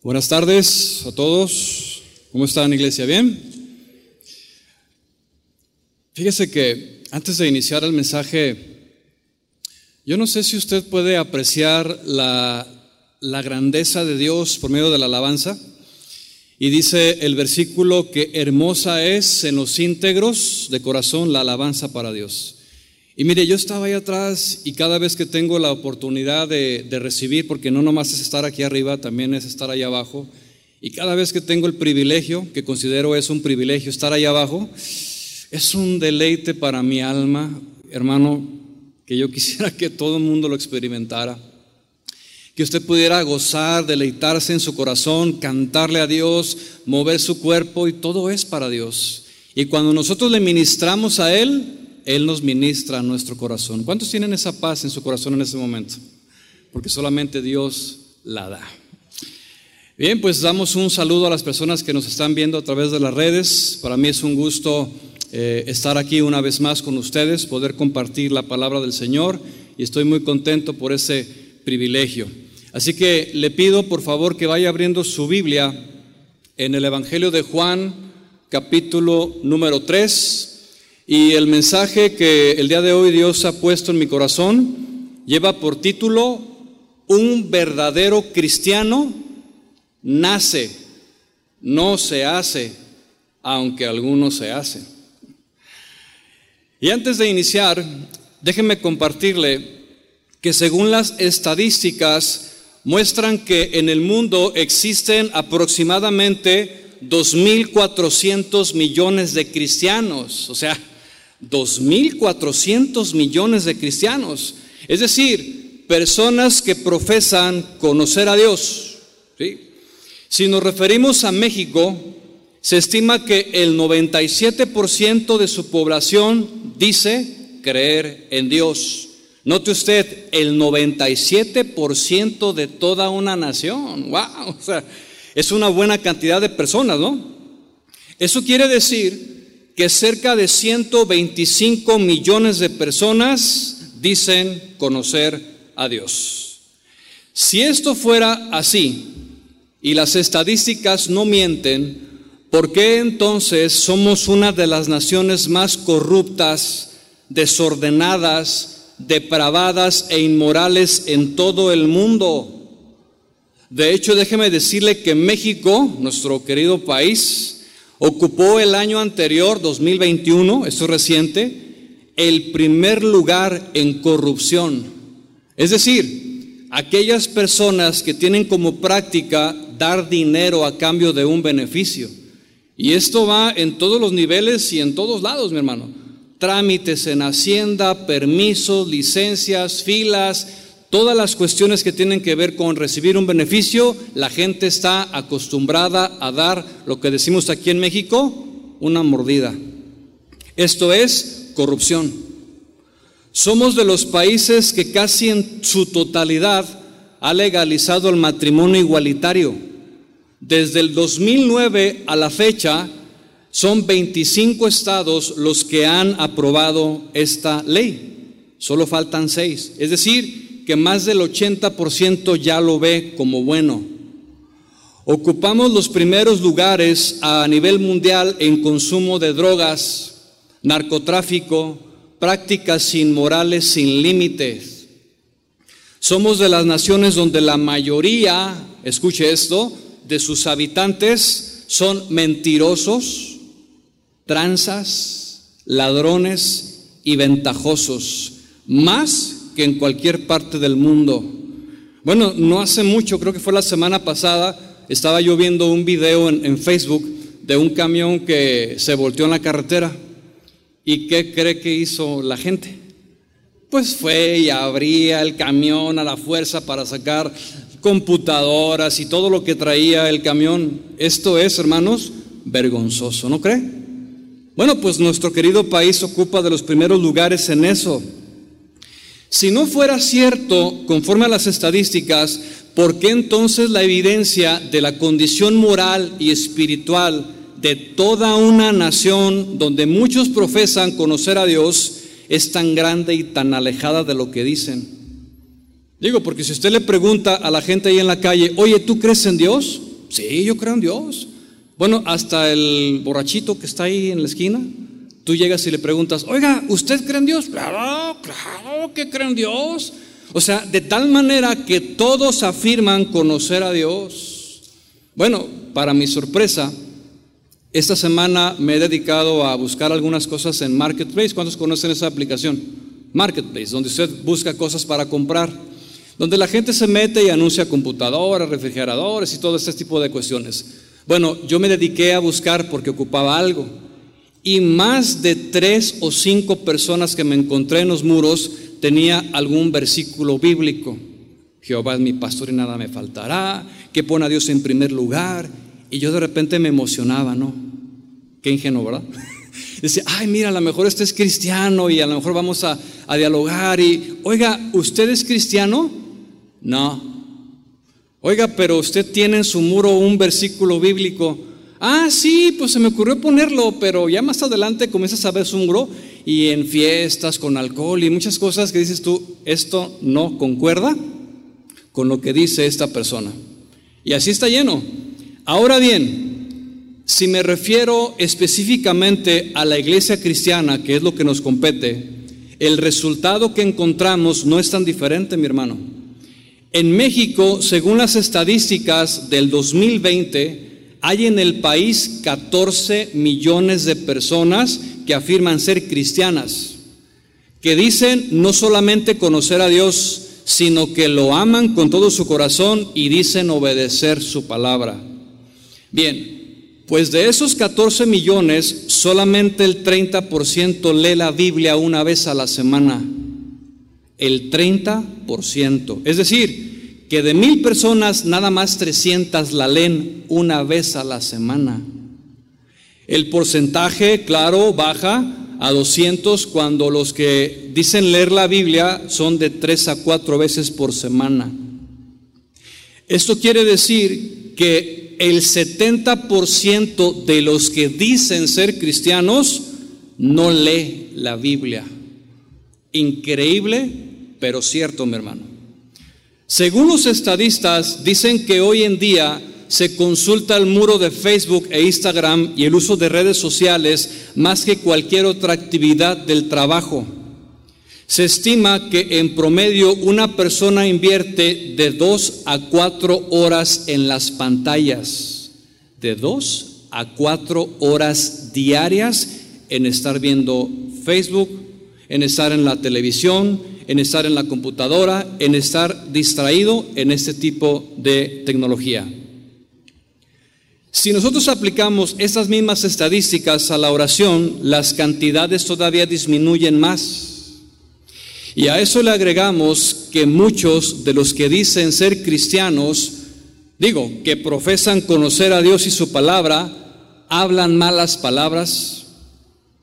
Buenas tardes a todos. ¿Cómo están, iglesia? ¿Bien? Fíjese que antes de iniciar el mensaje, yo no sé si usted puede apreciar la, la grandeza de Dios por medio de la alabanza. Y dice el versículo que hermosa es en los íntegros de corazón la alabanza para Dios. Y mire, yo estaba ahí atrás y cada vez que tengo la oportunidad de, recibir, porque no nomás es estar aquí arriba, también es estar ahí abajo, y cada vez que tengo el privilegio, que considero es un privilegio estar ahí abajo, es un deleite para mi alma, hermano, que yo quisiera que todo el mundo lo experimentara. Que usted pudiera gozar, deleitarse en su corazón, cantarle a Dios, mover su cuerpo y todo es para Dios. Y cuando nosotros le ministramos a Él, él nos ministra a nuestro corazón. ¿Cuántos tienen esa paz en su corazón en ese momento? Porque solamente Dios la da. Bien, pues damos un saludo a las personas que nos están viendo a través de las redes. Para mí es un gusto eh, estar aquí una vez más con ustedes, poder compartir la palabra del Señor y estoy muy contento por ese privilegio. Así que le pido por favor que vaya abriendo su Biblia en el Evangelio de Juan, capítulo número 3. Y el mensaje que el día de hoy Dios ha puesto en mi corazón lleva por título Un verdadero cristiano nace, no se hace, aunque algunos se hacen. Y antes de iniciar, déjenme compartirle que según las estadísticas muestran que en el mundo existen aproximadamente 2.400 millones de cristianos, o sea, 2.400 millones de cristianos, es decir, personas que profesan conocer a Dios. Si nos referimos a México, se estima que el 97% de su población dice creer en Dios. Note usted, el 97% de toda una nación. ¡Wow! O sea, es una buena cantidad de personas, ¿no? Eso quiere decir que cerca de 125 millones de personas dicen conocer a Dios. Si esto fuera así y las estadísticas no mienten, ¿por qué entonces somos una de las naciones más corruptas, desordenadas, depravadas e inmorales en todo el mundo? De hecho, déjeme decirle que México, nuestro querido país, Ocupó el año anterior, 2021, esto es reciente, el primer lugar en corrupción. Es decir, aquellas personas que tienen como práctica dar dinero a cambio de un beneficio. Y esto va en todos los niveles y en todos lados, mi hermano. Trámites en Hacienda, permisos, licencias, filas, Todas las cuestiones que tienen que ver con recibir un beneficio, la gente está acostumbrada a dar lo que decimos aquí en México, una mordida. Esto es corrupción. Somos de los países que casi en su totalidad ha legalizado el matrimonio igualitario. Desde el 2009 a la fecha, son 25 estados los que han aprobado esta ley. Solo faltan seis. Es decir, que más del 80% ya lo ve como bueno. Ocupamos los primeros lugares a nivel mundial en consumo de drogas, narcotráfico, prácticas inmorales sin límites. Somos de las naciones donde la mayoría, escuche esto, de sus habitantes son mentirosos, tranzas, ladrones y ventajosos, más que en cualquier parte del mundo. Bueno, no hace mucho, creo que fue la semana pasada, estaba yo viendo un video en, Facebook de un camión que se volteó en la carretera. ¿Y qué cree que hizo la gente? Pues fue y abría el camión a la fuerza para sacar computadoras y todo lo que traía el camión. Esto es, hermanos, vergonzoso, ¿no cree? Bueno, pues nuestro querido país ocupa de los primeros lugares en eso. Si no fuera cierto, conforme a las estadísticas, ¿por qué entonces la evidencia de la condición moral y espiritual de toda una nación donde muchos profesan conocer a Dios es tan grande y tan alejada de lo que dicen? Digo, porque si usted le pregunta a la gente ahí en la calle, oye, ¿tú crees en Dios? Sí, yo creo en Dios. Bueno, hasta el borrachito que está ahí en la esquina, tú llegas y le preguntas, oiga, ¿usted cree en Dios? Claro, claro que cree en Dios. O sea, de tal manera que todos afirman conocer a Dios. Bueno, para mi sorpresa, esta semana me he dedicado a buscar algunas cosas en Marketplace. ¿Cuántos conocen esa aplicación? Marketplace, donde usted busca cosas para comprar, donde la gente se mete y anuncia computadoras, refrigeradores y todo este tipo de cuestiones. Bueno, yo me dediqué a buscar porque ocupaba algo. Y más de tres o cinco personas que me encontré en los muros tenía algún versículo bíblico. Jehová es mi pastor y nada me faltará, que pone a Dios en primer lugar. Y yo de repente me emocionaba, ¿no? Qué ingenuo, ¿verdad? Decía, ay, mira, a lo mejor este es cristiano y a lo mejor vamos a, a dialogar. Y, oiga, ¿usted es cristiano? No. Oiga, pero usted tiene en su muro un versículo bíblico. Ah, sí, pues se me ocurrió ponerlo, pero ya más adelante comienzas a ver su muro y en fiestas con alcohol y muchas cosas que dices tú, esto no concuerda con lo que dice esta persona. Y así está lleno. Ahora bien, si me refiero específicamente a la iglesia cristiana, que es lo que nos compete, el resultado que encontramos no es tan diferente, mi hermano. En México, según las estadísticas del 2020, hay en el país 14 millones de personas que afirman ser cristianas, que dicen no solamente conocer a Dios, sino que lo aman con todo su corazón y dicen obedecer su palabra. Bien, pues de esos 14 millones, solamente el 30% lee la Biblia una vez a la semana. El 30%. Es decir, que de mil personas, nada más 300 la leen una vez a la semana. El porcentaje, claro, baja a 200 cuando los que dicen leer la Biblia son de 3 a 4 veces por semana. Esto quiere decir que el 70% de los que dicen ser cristianos no lee la Biblia. Increíble, pero cierto, mi hermano. Según los estadistas, dicen que hoy en día se consulta el muro de Facebook e Instagram y el uso de redes sociales más que cualquier otra actividad del trabajo. Se estima que en promedio una persona invierte de dos a cuatro horas en las pantallas, de dos a cuatro horas diarias en estar viendo Facebook, en estar en la televisión, en estar en la computadora, en estar distraído en este tipo de tecnología. Si nosotros aplicamos estas mismas estadísticas a la oración, las cantidades todavía disminuyen más. Y a eso le agregamos que muchos de los que dicen ser cristianos, digo, que profesan conocer a Dios y su palabra, hablan malas palabras,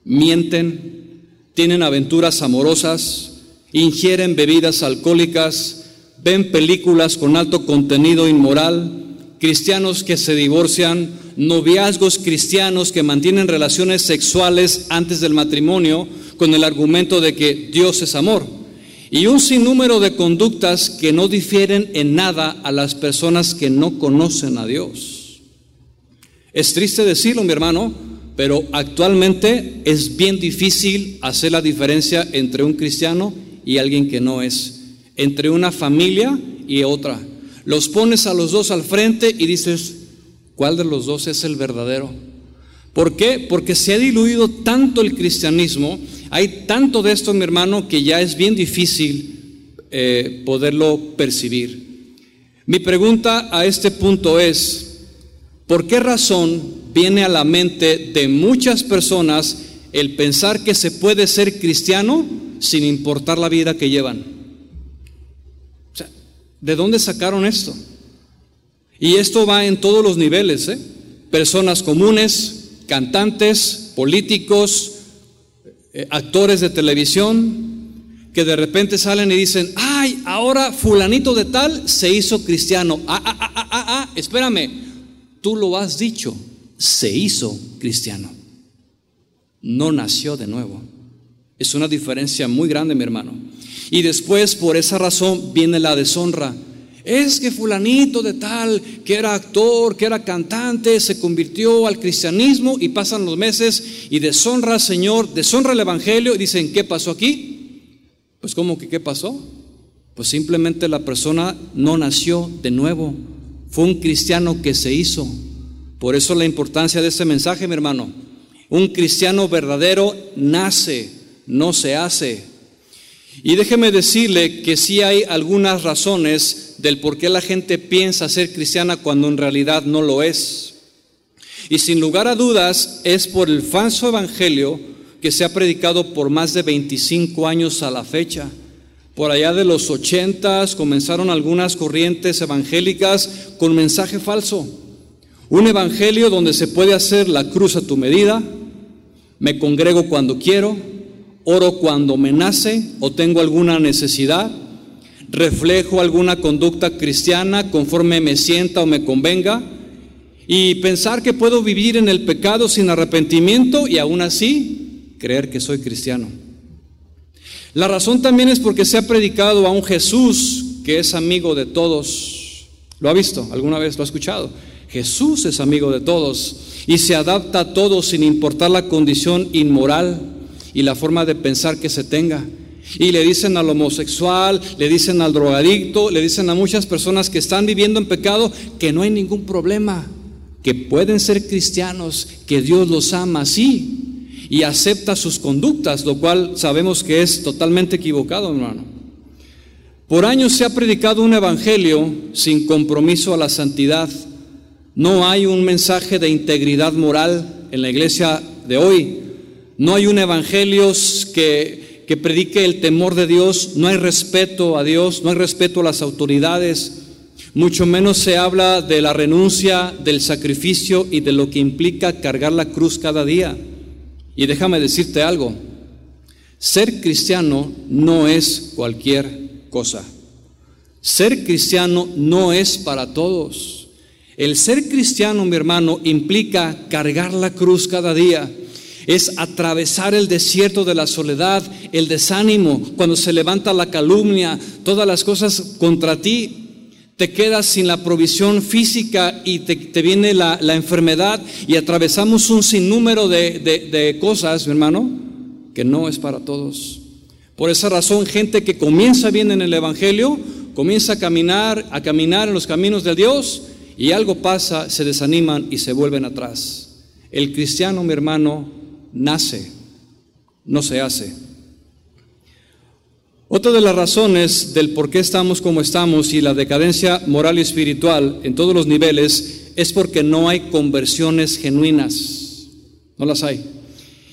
mienten, tienen aventuras amorosas, ingieren bebidas alcohólicas, ven películas con alto contenido inmoral, cristianos que se divorcian, noviazgos cristianos que mantienen relaciones sexuales antes del matrimonio con el argumento de que Dios es amor. Y un sinnúmero de conductas que no difieren en nada a las personas que no conocen a Dios. Es triste decirlo, mi hermano, pero actualmente es bien difícil hacer la diferencia entre un cristiano y alguien que no es, entre una familia y otra los pones a los dos al frente y dices, ¿cuál de los dos es el verdadero? ¿Por qué? Porque se ha diluido tanto el cristianismo, hay tanto de esto, mi hermano, que ya es bien difícil eh, poderlo percibir. Mi pregunta a este punto es, ¿por qué razón viene a la mente de muchas personas el pensar que se puede ser cristiano sin importar la vida que llevan? ¿De dónde sacaron esto? Y esto va en todos los niveles, ¿eh? Personas comunes, cantantes, políticos, eh, actores de televisión, que de repente salen y dicen, ay, ahora fulanito de tal se hizo cristiano. Ah, ah, ah, ah, ah, ah, espérame, tú lo has dicho, se hizo cristiano. No nació de nuevo. Es una diferencia muy grande, mi hermano. Y después, por esa razón, viene la deshonra. Es que fulanito de tal, que era actor, que era cantante, se convirtió al cristianismo y pasan los meses y deshonra al Señor, deshonra el Evangelio y dicen, ¿qué pasó aquí? Pues ¿cómo que qué pasó? Pues simplemente la persona no nació de nuevo, fue un cristiano que se hizo. Por eso la importancia de este mensaje, mi hermano. Un cristiano verdadero nace, no se hace. Y déjeme decirle que sí hay algunas razones del por qué la gente piensa ser cristiana cuando en realidad no lo es. Y sin lugar a dudas es por el falso evangelio que se ha predicado por más de 25 años a la fecha. Por allá de los 80 comenzaron algunas corrientes evangélicas con mensaje falso. Un evangelio donde se puede hacer la cruz a tu medida, me congrego cuando quiero, oro cuando me nace o tengo alguna necesidad, reflejo alguna conducta cristiana conforme me sienta o me convenga, y pensar que puedo vivir en el pecado sin arrepentimiento y aún así creer que soy cristiano. La razón también es porque se ha predicado a un Jesús que es amigo de todos. ¿Lo ha visto? ¿Alguna vez lo ha escuchado? Jesús es amigo de todos y se adapta a todos sin importar la condición inmoral y la forma de pensar que se tenga. Y le dicen al homosexual, le dicen al drogadicto, le dicen a muchas personas que están viviendo en pecado que no hay ningún problema, que pueden ser cristianos, que Dios los ama así y acepta sus conductas, lo cual sabemos que es totalmente equivocado, hermano. Por años se ha predicado un evangelio sin compromiso a la santidad. No hay un mensaje de integridad moral en la iglesia de hoy. No hay un evangelio que, que predique el temor de Dios. No hay respeto a Dios, no hay respeto a las autoridades. Mucho menos se habla de la renuncia, del sacrificio y de lo que implica cargar la cruz cada día. Y déjame decirte algo, ser cristiano no es cualquier cosa. Ser cristiano no es para todos. El ser cristiano, mi hermano, implica cargar la cruz cada día. Es atravesar el desierto de la soledad, el desánimo, cuando se levanta la calumnia, todas las cosas contra ti, te quedas sin la provisión física y te, viene la, enfermedad y atravesamos un sinnúmero de, de cosas, mi hermano, que no es para todos. Por esa razón, gente que comienza bien en el Evangelio, comienza a caminar, a caminar en los caminos de Dios y algo pasa, se desaniman y se vuelven atrás. El cristiano, mi hermano, nace, no se hace. Otra de las razones del por qué estamos como estamos y la decadencia moral y espiritual en todos los niveles es porque no hay conversiones genuinas. No las hay.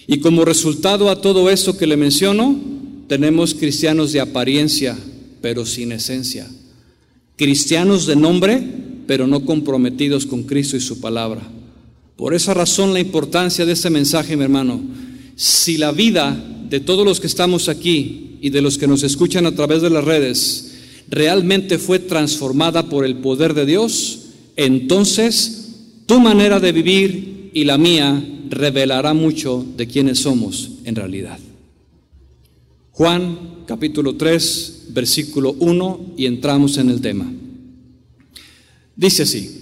Y como resultado a todo eso que le menciono, tenemos cristianos de apariencia, pero sin esencia. Cristianos de nombre, pero no comprometidos con Cristo y su palabra. Por esa razón la importancia de este mensaje, mi hermano. Si la vida de todos los que estamos aquí y de los que nos escuchan a través de las redes realmente fue transformada por el poder de Dios, entonces tu manera de vivir y la mía revelará mucho de quiénes somos en realidad. Juan capítulo 3, versículo 1 y entramos en el tema. Dice así,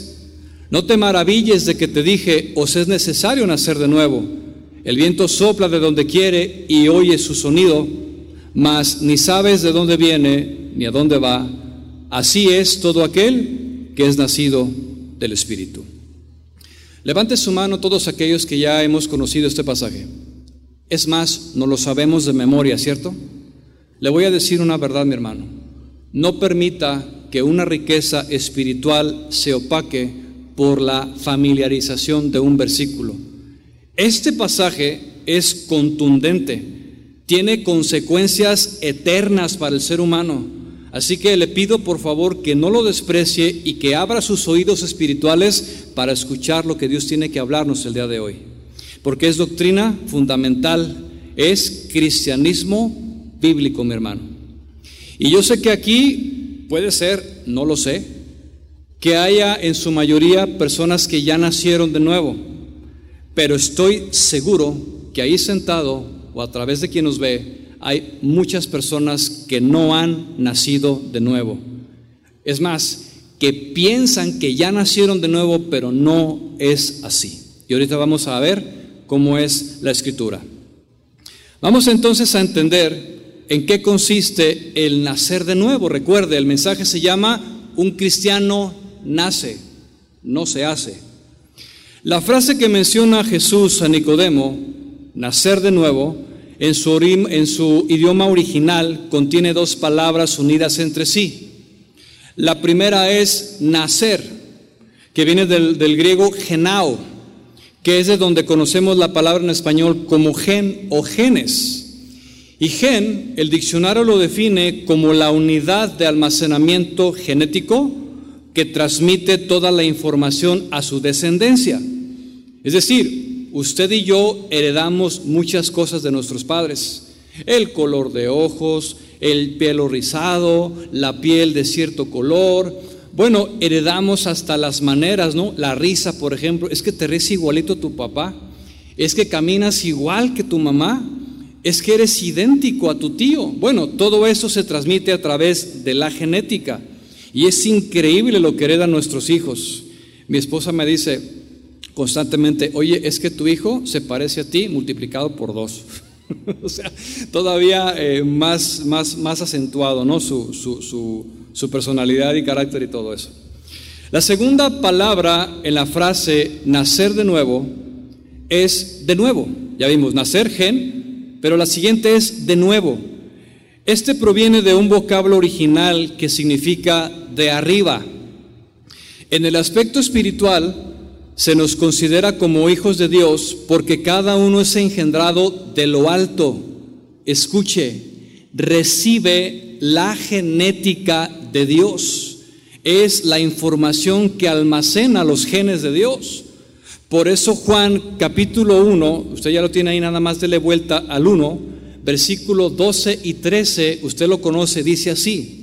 No te maravilles de que te dije, os es necesario nacer de nuevo. El viento sopla de donde quiere y oye su sonido, mas ni sabes de dónde viene ni a dónde va. Así es todo aquel que es nacido del Espíritu. Levante su mano todos aquellos que ya hemos conocido este pasaje. Es más, no lo sabemos de memoria, ¿cierto? Le voy a decir una verdad, mi hermano. No permita que una riqueza espiritual se opaque por la familiarización de un versículo. Este pasaje es contundente, tiene consecuencias eternas para el ser humano. Así que le pido por favor que no lo desprecie y que abra sus oídos espirituales para escuchar lo que Dios tiene que hablarnos el día de hoy. Porque es doctrina fundamental, es cristianismo bíblico, mi hermano. Y yo sé que aquí puede ser, no lo sé, que haya en su mayoría personas que ya nacieron de nuevo, pero estoy seguro que ahí sentado o a través de quien nos ve, hay muchas personas que no han nacido de nuevo. Es más, que piensan que ya nacieron de nuevo, pero no es así. Y ahorita vamos a ver cómo es la escritura. Vamos entonces a entender en qué consiste el nacer de nuevo. Recuerde, el mensaje se llama un cristiano nace, no se hace. La frase que menciona Jesús a Nicodemo, nacer de nuevo, en su, en su idioma original contiene dos palabras unidas entre sí. La primera es nacer, que viene del, del griego genao, que es de donde conocemos la palabra en español como gen o genes. Y gen, el diccionario lo define como la unidad de almacenamiento genético que transmite toda la información a su descendencia. Es decir, usted y yo heredamos muchas cosas de nuestros padres. El color de ojos, el pelo rizado, la piel de cierto color. Bueno, heredamos hasta las maneras, ¿no? La risa, por ejemplo, es que te ríes igualito tu papá, es que caminas igual que tu mamá, es que eres idéntico a tu tío. Bueno, todo eso se transmite a través de la genética. Y es increíble lo que heredan nuestros hijos. Mi esposa me dice constantemente, oye, es que tu hijo se parece a ti multiplicado por dos. o sea, todavía eh, más, más, más acentuado, ¿no? Su, su, su personalidad y carácter y todo eso. La segunda palabra en la frase nacer de nuevo es de nuevo. Ya vimos, nacer gen, pero la siguiente es de nuevo. Este proviene de un vocablo original que significa de arriba. En el aspecto espiritual se nos considera como hijos de Dios porque cada uno es engendrado de lo alto. Escuche, recibe la genética de Dios. Es la información que almacena los genes de Dios. Por eso Juan capítulo 1, usted ya lo tiene ahí nada más dele vuelta al 1, versículo 12 y 13, usted lo conoce, dice así,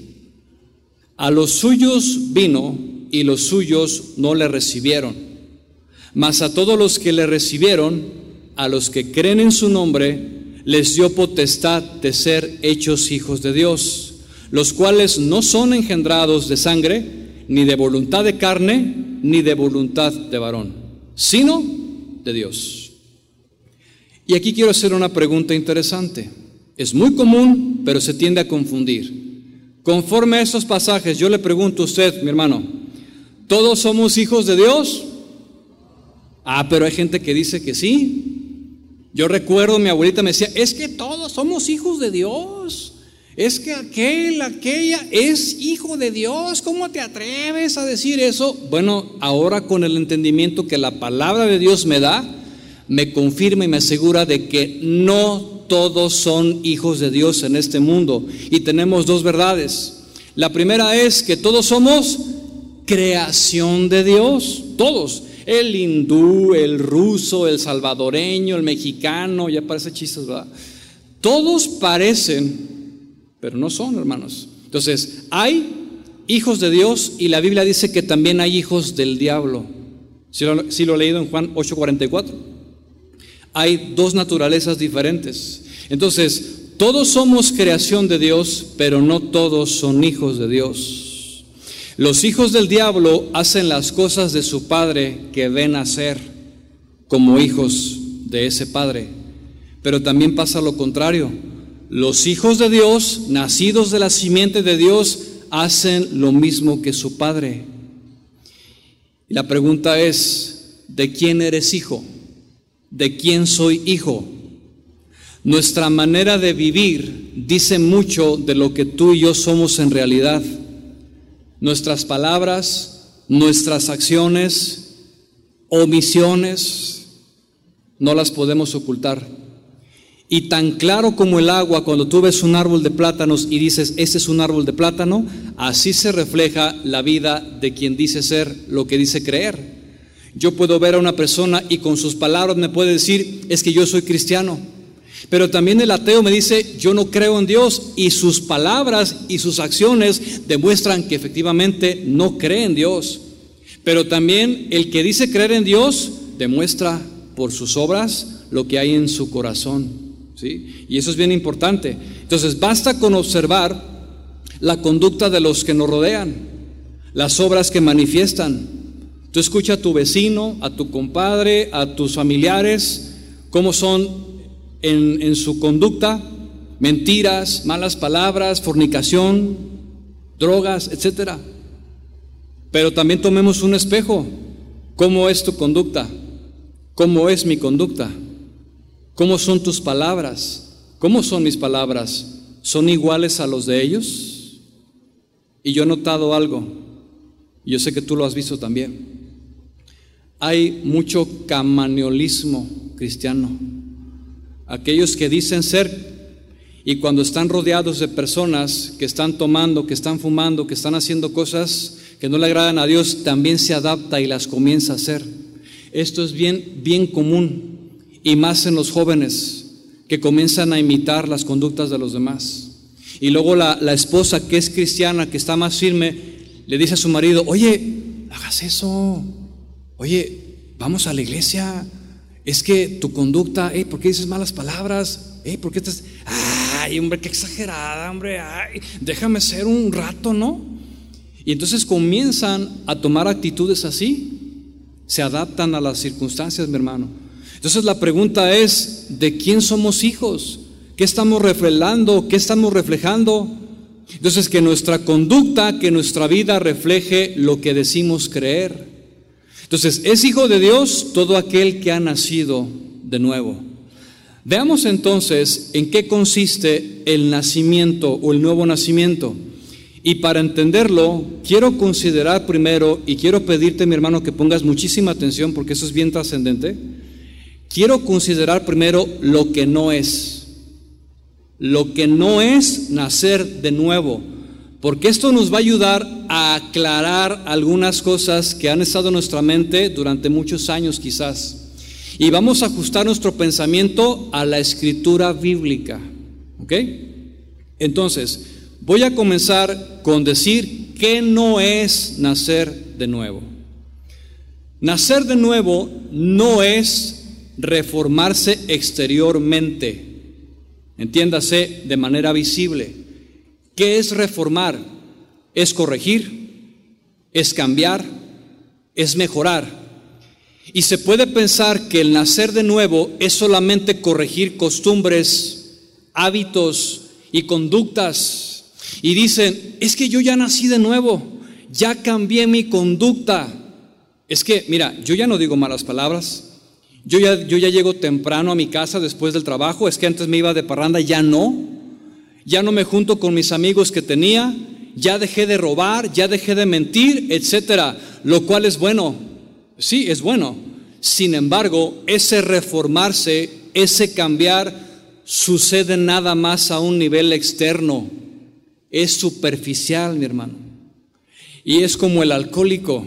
a los suyos vino y los suyos no le recibieron, mas a todos los que le recibieron, a los que creen en su nombre, les dio potestad de ser hechos hijos de Dios, los cuales no son engendrados de sangre, ni de voluntad de carne, ni de voluntad de varón, sino de Dios. Y aquí quiero hacer una pregunta interesante. Es muy común, pero se tiende a confundir. Conforme a estos pasajes, yo le pregunto a usted, mi hermano, ¿todos somos hijos de Dios? Ah, pero hay gente que dice que sí. Yo recuerdo, mi abuelita me decía, es que todos somos hijos de Dios. Es que aquel, aquella es hijo de Dios. ¿Cómo te atreves a decir eso? Bueno, ahora con el entendimiento que la palabra de Dios me da, me confirma y me asegura de que no todos son hijos de Dios en este mundo. Y tenemos dos verdades. La primera es que todos somos creación de Dios, todos. El hindú, el ruso, el salvadoreño, el mexicano, ya parece chistes, ¿verdad? Todos parecen, pero no son, hermanos. Entonces, hay hijos de Dios y la Biblia dice que también hay hijos del diablo. Si lo, lo he leído en Juan 8:44 hay dos naturalezas diferentes. Entonces, todos somos creación de Dios, pero no todos son hijos de Dios. Los hijos del diablo hacen las cosas de su padre que ven hacer como hijos de ese padre. Pero también pasa lo contrario. Los hijos de Dios, nacidos de la simiente de Dios, hacen lo mismo que su padre. Y la pregunta es, ¿de quién eres hijo? ¿De quién soy hijo? Nuestra manera de vivir dice mucho de lo que tú y yo somos en realidad. Nuestras palabras, nuestras acciones, omisiones, no las podemos ocultar. Y tan claro como el agua, cuando tú ves un árbol de plátanos y dices, ese es un árbol de plátano, así se refleja la vida de quien dice ser lo que dice creer. Yo puedo ver a una persona y con sus palabras me puede decir, es que yo soy cristiano. Pero también el ateo me dice, yo no creo en Dios y sus palabras y sus acciones demuestran que efectivamente no cree en Dios. Pero también el que dice creer en Dios demuestra por sus obras lo que hay en su corazón. Y eso es bien importante. Entonces, basta con observar la conducta de los que nos rodean, las obras que manifiestan. Tú escucha a tu vecino, a tu compadre, a tus familiares, cómo son en, en su conducta, mentiras, malas palabras, fornicación, drogas, etcétera. Pero también tomemos un espejo. ¿Cómo es tu conducta? ¿Cómo es mi conducta? ¿Cómo son tus palabras? ¿Cómo son mis palabras? ¿Son iguales a los de ellos? Y yo he notado algo, y yo sé que tú lo has visto también. Hay mucho camaneolismo cristiano. Aquellos que dicen ser y cuando están rodeados de personas que están tomando, que están fumando, que están haciendo cosas que no le agradan a Dios, también se adapta y las comienza a hacer. Esto es bien, bien común y más en los jóvenes que comienzan a imitar las conductas de los demás. Y luego la, esposa que es cristiana, que está más firme, le dice a su marido, oye, hagas eso, oye, vamos a la iglesia, es que tu conducta, eh, ¿por qué dices malas palabras? Eh, ¿por qué estás, ay, hombre, qué exagerada, hombre, ay, déjame ser un rato, ¿no? Y entonces comienzan a tomar actitudes así, se adaptan a las circunstancias, mi hermano. Entonces la pregunta es, ¿de quién somos hijos? ¿Qué estamos reflejando? ¿Qué estamos reflejando? Entonces que nuestra conducta, que nuestra vida refleje lo que decimos creer. Entonces, es hijo de Dios todo aquel que ha nacido de nuevo. Veamos entonces en qué consiste el nacimiento o el nuevo nacimiento. Y para entenderlo, quiero considerar primero, y quiero pedirte, mi hermano, que pongas muchísima atención porque eso es bien trascendente quiero considerar primero lo que no es. Lo que no es nacer de nuevo. Porque esto nos va a ayudar a aclarar algunas cosas que han estado en nuestra mente durante muchos años quizás. Y vamos a ajustar nuestro pensamiento a la escritura bíblica. ¿Ok? Entonces, voy a comenzar con decir qué no es nacer de nuevo. Nacer de nuevo no es reformarse exteriormente, entiéndase de manera visible. ¿Qué es reformar? Es corregir, es cambiar, es mejorar. Y se puede pensar que el nacer de nuevo es solamente corregir costumbres, hábitos y conductas. Y dicen, es que yo ya nací de nuevo, ya cambié mi conducta. Es que, mira, yo ya no digo malas palabras, yo ya, yo ya llego temprano a mi casa después del trabajo, es que antes me iba de parranda, ya no. Ya no me junto con mis amigos que tenía, ya dejé de robar, ya dejé de mentir, etcétera, lo cual es bueno. Sí, es bueno. Sin embargo, ese reformarse, ese cambiar, sucede nada más a un nivel externo. Es superficial, mi hermano. Y es como el alcohólico,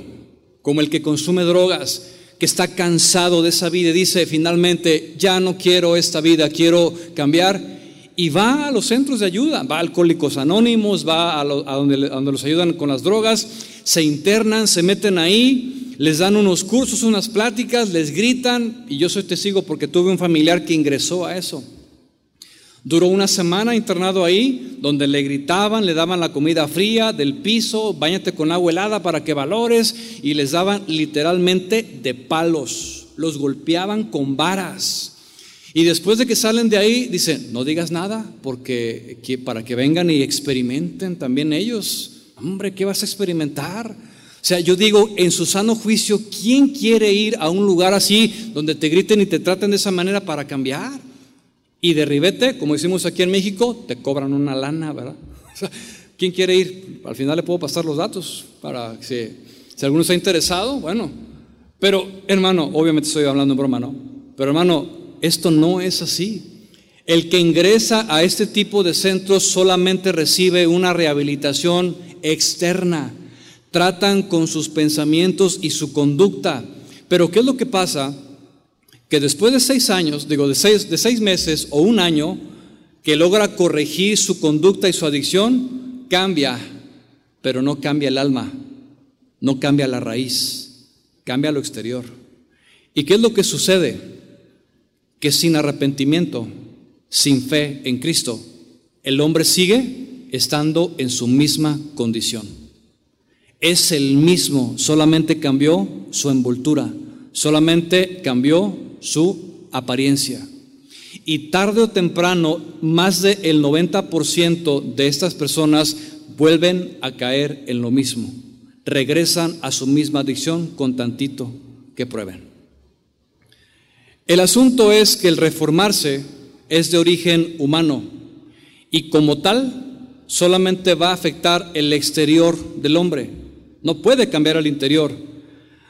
como el que consume drogas que está cansado de esa vida y dice finalmente, ya no quiero esta vida, quiero cambiar. Y va a los centros de ayuda, va a Alcohólicos Anónimos, va a, donde, donde los ayudan con las drogas, se internan, se meten ahí, les dan unos cursos, unas pláticas, les gritan, y yo soy testigo porque tuve un familiar que ingresó a eso. Duró una semana internado ahí, donde le gritaban, le daban la comida fría del piso, bañate con agua helada para que valores, y les daban literalmente de palos, los golpeaban con varas. Y después de que salen de ahí, dicen, no digas nada, porque para que vengan y experimenten también ellos. Hombre, ¿qué vas a experimentar? O sea, yo digo, en su sano juicio, ¿quién quiere ir a un lugar así donde te griten y te traten de esa manera para cambiar? Y de ribete, como decimos aquí en México, te cobran una lana, ¿verdad? ¿Quién quiere ir? Al final le puedo pasar los datos para que si alguno está interesado, bueno. Pero hermano, obviamente estoy hablando en broma, ¿no? Pero hermano, esto no es así. El que ingresa a este tipo de centros solamente recibe una rehabilitación externa. Tratan con sus pensamientos y su conducta. Pero ¿qué es lo que pasa? Que después de seis años, digo, de seis, de seis meses o un año, que logra corregir su conducta y su adicción, cambia, pero no cambia el alma, no cambia la raíz, cambia lo exterior. ¿Y qué es lo que sucede? Que sin arrepentimiento, sin fe en Cristo, el hombre sigue estando en su misma condición. Es el mismo, solamente cambió su envoltura, solamente cambió su apariencia. Y tarde o temprano, más del 90% de estas personas vuelven a caer en lo mismo. Regresan a su misma adicción con tantito que prueben. El asunto es que el reformarse es de origen humano y como tal solamente va a afectar el exterior del hombre. No puede cambiar el interior.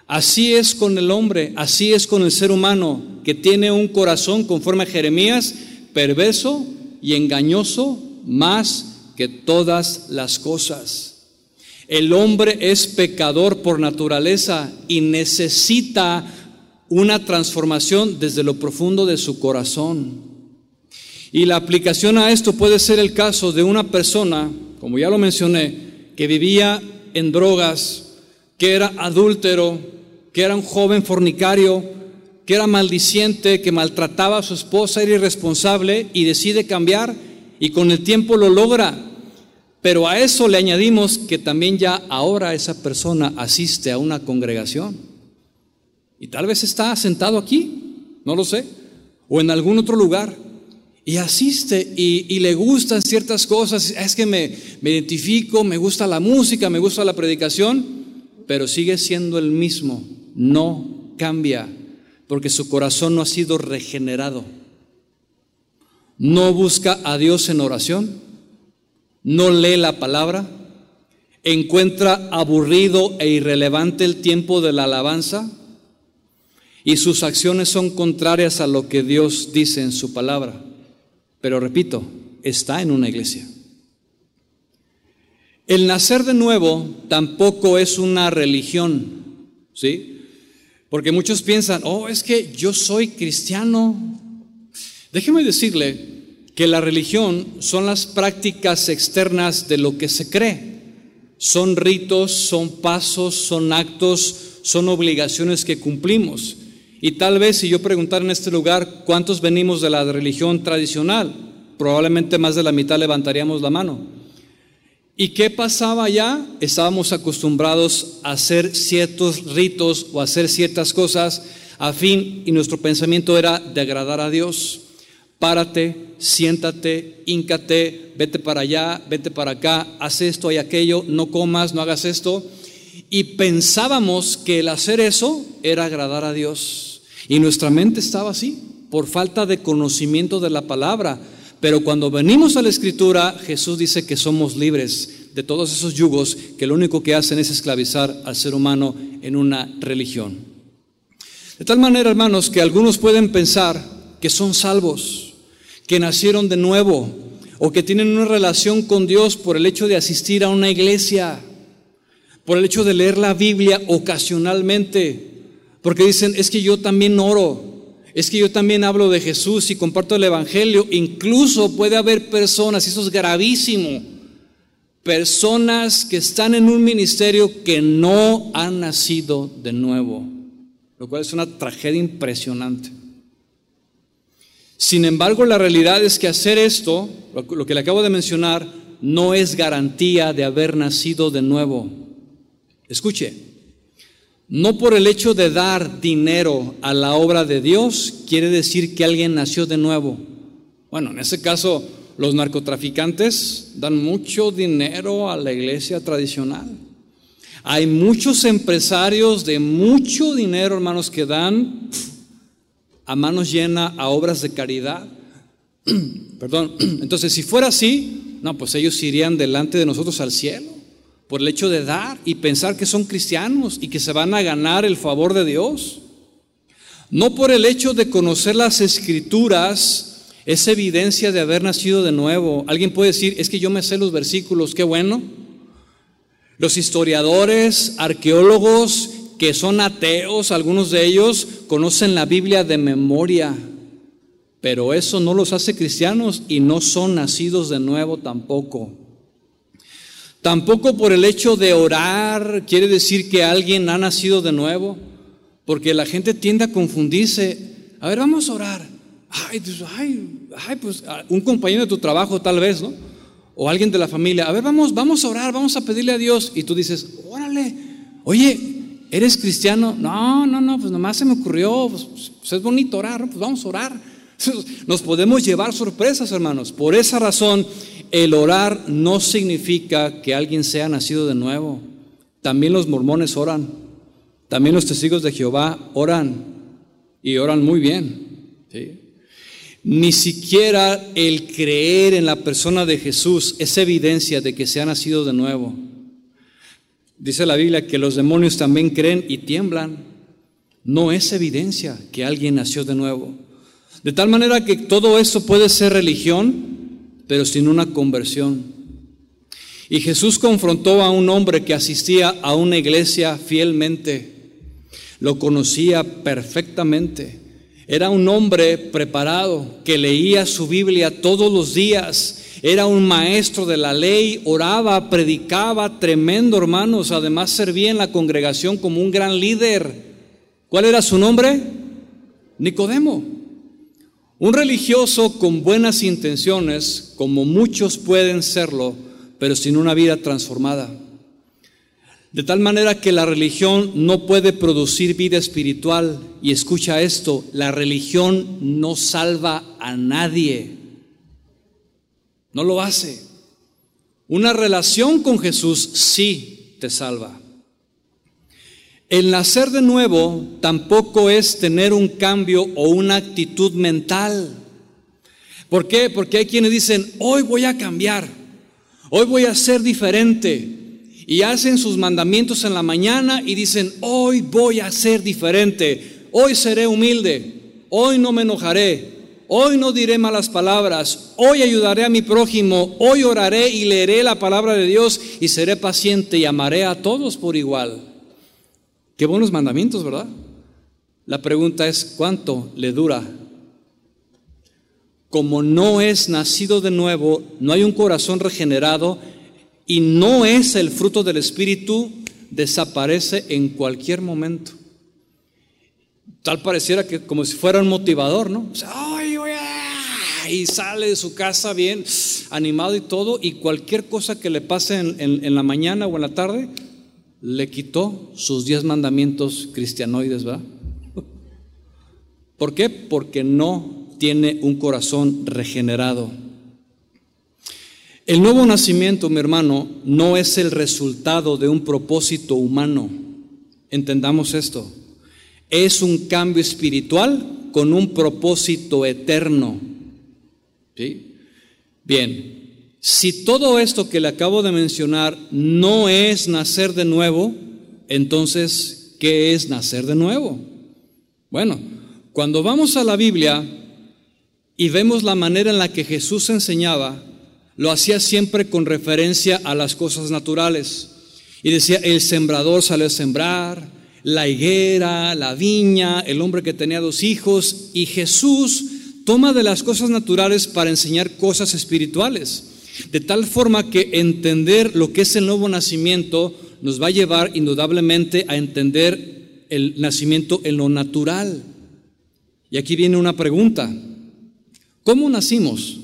Así es con el hombre, así es con el ser humano, que tiene un corazón, conforme a Jeremías, perverso y engañoso más que todas las cosas. El hombre es pecador por naturaleza y necesita una transformación desde lo profundo de su corazón. Y la aplicación a esto puede ser el caso de una persona, como ya lo mencioné, que vivía en drogas, que era adúltero, que era un joven fornicario, que era maldiciente, que maltrataba a su esposa, era irresponsable y decide cambiar y con el tiempo lo logra. Pero a eso le añadimos que también ya ahora esa persona asiste a una congregación. Y tal vez está sentado aquí, no lo sé, o en algún otro lugar. Y asiste y, le gustan ciertas cosas. Es que me, me identifico, me gusta la música, me gusta la predicación, pero sigue siendo el mismo no cambia porque su corazón no ha sido regenerado. No busca a Dios en oración, no lee la palabra, encuentra aburrido e irrelevante el tiempo de la alabanza y sus acciones son contrarias a lo que Dios dice en su palabra. Pero repito, está en una iglesia. El nacer de nuevo tampoco es una religión, ¿sí? Porque muchos piensan, oh, es que yo soy cristiano. Déjeme decirle que la religión son las prácticas externas de lo que se cree. Son ritos, son pasos, son actos, son obligaciones que cumplimos. Y tal vez si yo preguntara en este lugar cuántos venimos de la religión tradicional, probablemente más de la mitad levantaríamos la mano. ¿Y qué pasaba allá? Estábamos acostumbrados a hacer ciertos ritos o hacer ciertas cosas a fin, y nuestro pensamiento era de agradar a Dios. Párate, siéntate, híncate, vete para allá, vete para acá, haz esto y aquello, no comas, no hagas esto. Y pensábamos que el hacer eso era agradar a Dios. Y nuestra mente estaba así, por falta de conocimiento de la palabra. Pero cuando venimos a la escritura, Jesús dice que somos libres de todos esos yugos que lo único que hacen es esclavizar al ser humano en una religión. De tal manera, hermanos, que algunos pueden pensar que son salvos, que nacieron de nuevo o que tienen una relación con Dios por el hecho de asistir a una iglesia, por el hecho de leer la Biblia ocasionalmente, porque dicen, es que yo también oro, es que yo también hablo de Jesús y comparto el Evangelio. Incluso puede haber personas, y eso es gravísimo, personas que están en un ministerio que no han nacido de nuevo, lo cual es una tragedia impresionante. Sin embargo, la realidad es que hacer esto, lo que le acabo de mencionar, no es garantía de haber nacido de nuevo. Escuche, No por el hecho de dar dinero a la obra de Dios quiere decir que alguien nació de nuevo. Bueno, en ese caso, los narcotraficantes dan mucho dinero a la iglesia tradicional. Hay muchos empresarios de mucho dinero, hermanos, que dan a manos llenas a obras de caridad. Perdón. Entonces, si fuera así, no, pues ellos irían delante de nosotros al cielo por el hecho de dar y pensar que son cristianos y que se van a ganar el favor de Dios. No por el hecho de conocer las escrituras es evidencia de haber nacido de nuevo. Alguien puede decir, es que yo me sé los versículos, qué bueno. Los historiadores, arqueólogos que son ateos, algunos de ellos conocen la Biblia de memoria, pero eso no los hace cristianos y no son nacidos de nuevo tampoco. Tampoco por el hecho de orar quiere decir que alguien ha nacido de nuevo, porque la gente tiende a confundirse. A ver, vamos a orar. Ay, ay, pues un compañero de tu trabajo tal vez, ¿no? O alguien de la familia. A ver, vamos, vamos a orar, vamos a pedirle a Dios. Y tú dices, órale, oye, ¿eres cristiano? No, no, no, pues nomás se me ocurrió, pues, pues es bonito orar, pues vamos a orar. Nos podemos llevar sorpresas, hermanos. Por esa razón el orar no significa que alguien sea nacido de nuevo. También los mormones oran. También los testigos de Jehová oran. Y oran muy bien. Ni siquiera el creer en la persona de Jesús es evidencia de que se ha nacido de nuevo. Dice la Biblia que los demonios también creen y tiemblan. No es evidencia que alguien nació de nuevo. De tal manera que todo eso puede ser religión, pero sin una conversión. Y Jesús confrontó a un hombre que asistía a una iglesia fielmente, lo conocía perfectamente. Era un hombre preparado que leía su Biblia todos los días. Era un maestro de la ley, oraba, predicaba, tremendo hermanos. Además servía en la congregación como un gran líder. ¿Cuál era su nombre? Nicodemo. Un religioso con buenas intenciones, como muchos pueden serlo, pero sin una vida transformada. De tal manera que la religión no puede producir vida espiritual. Y escucha esto, la religión no salva a nadie. No lo hace. Una relación con Jesús sí te salva. El nacer de nuevo tampoco es tener un cambio o una actitud mental. ¿Por qué? Porque hay quienes dicen, hoy voy a cambiar, hoy voy a ser diferente. Y hacen sus mandamientos en la mañana y dicen, hoy voy a ser diferente, hoy seré humilde, hoy no me enojaré, hoy no diré malas palabras, hoy ayudaré a mi prójimo, hoy oraré y leeré la palabra de Dios y seré paciente y amaré a todos por igual. Qué buenos mandamientos, ¿verdad? La pregunta es, ¿cuánto le dura? Como no es nacido de nuevo, no hay un corazón regenerado y no es el fruto del Espíritu, desaparece en cualquier momento. Tal pareciera que como si fuera un motivador, ¿no? y sale de su casa bien animado y todo, y cualquier cosa que le pase en la mañana o en la tarde, le quitó sus diez mandamientos cristianoides, ¿verdad? ¿Por qué? Porque no tiene un corazón regenerado. El nuevo nacimiento, mi hermano, no es el resultado de un propósito humano. Entendamos esto. Es un cambio espiritual con un propósito eterno. ¿Sí? Bien, si todo esto que le acabo de mencionar no es nacer de nuevo, entonces, ¿qué es nacer de nuevo? Bueno, cuando vamos a la Biblia y vemos la manera en la que Jesús enseñaba, lo hacía siempre con referencia a las cosas naturales. Y decía, el sembrador salió a sembrar, la higuera, la viña, el hombre que tenía dos hijos, y Jesús toma de las cosas naturales para enseñar cosas espirituales. De tal forma que entender lo que es el nuevo nacimiento nos va a llevar indudablemente a entender el nacimiento en lo natural. Y aquí viene una pregunta. ¿Cómo nacimos?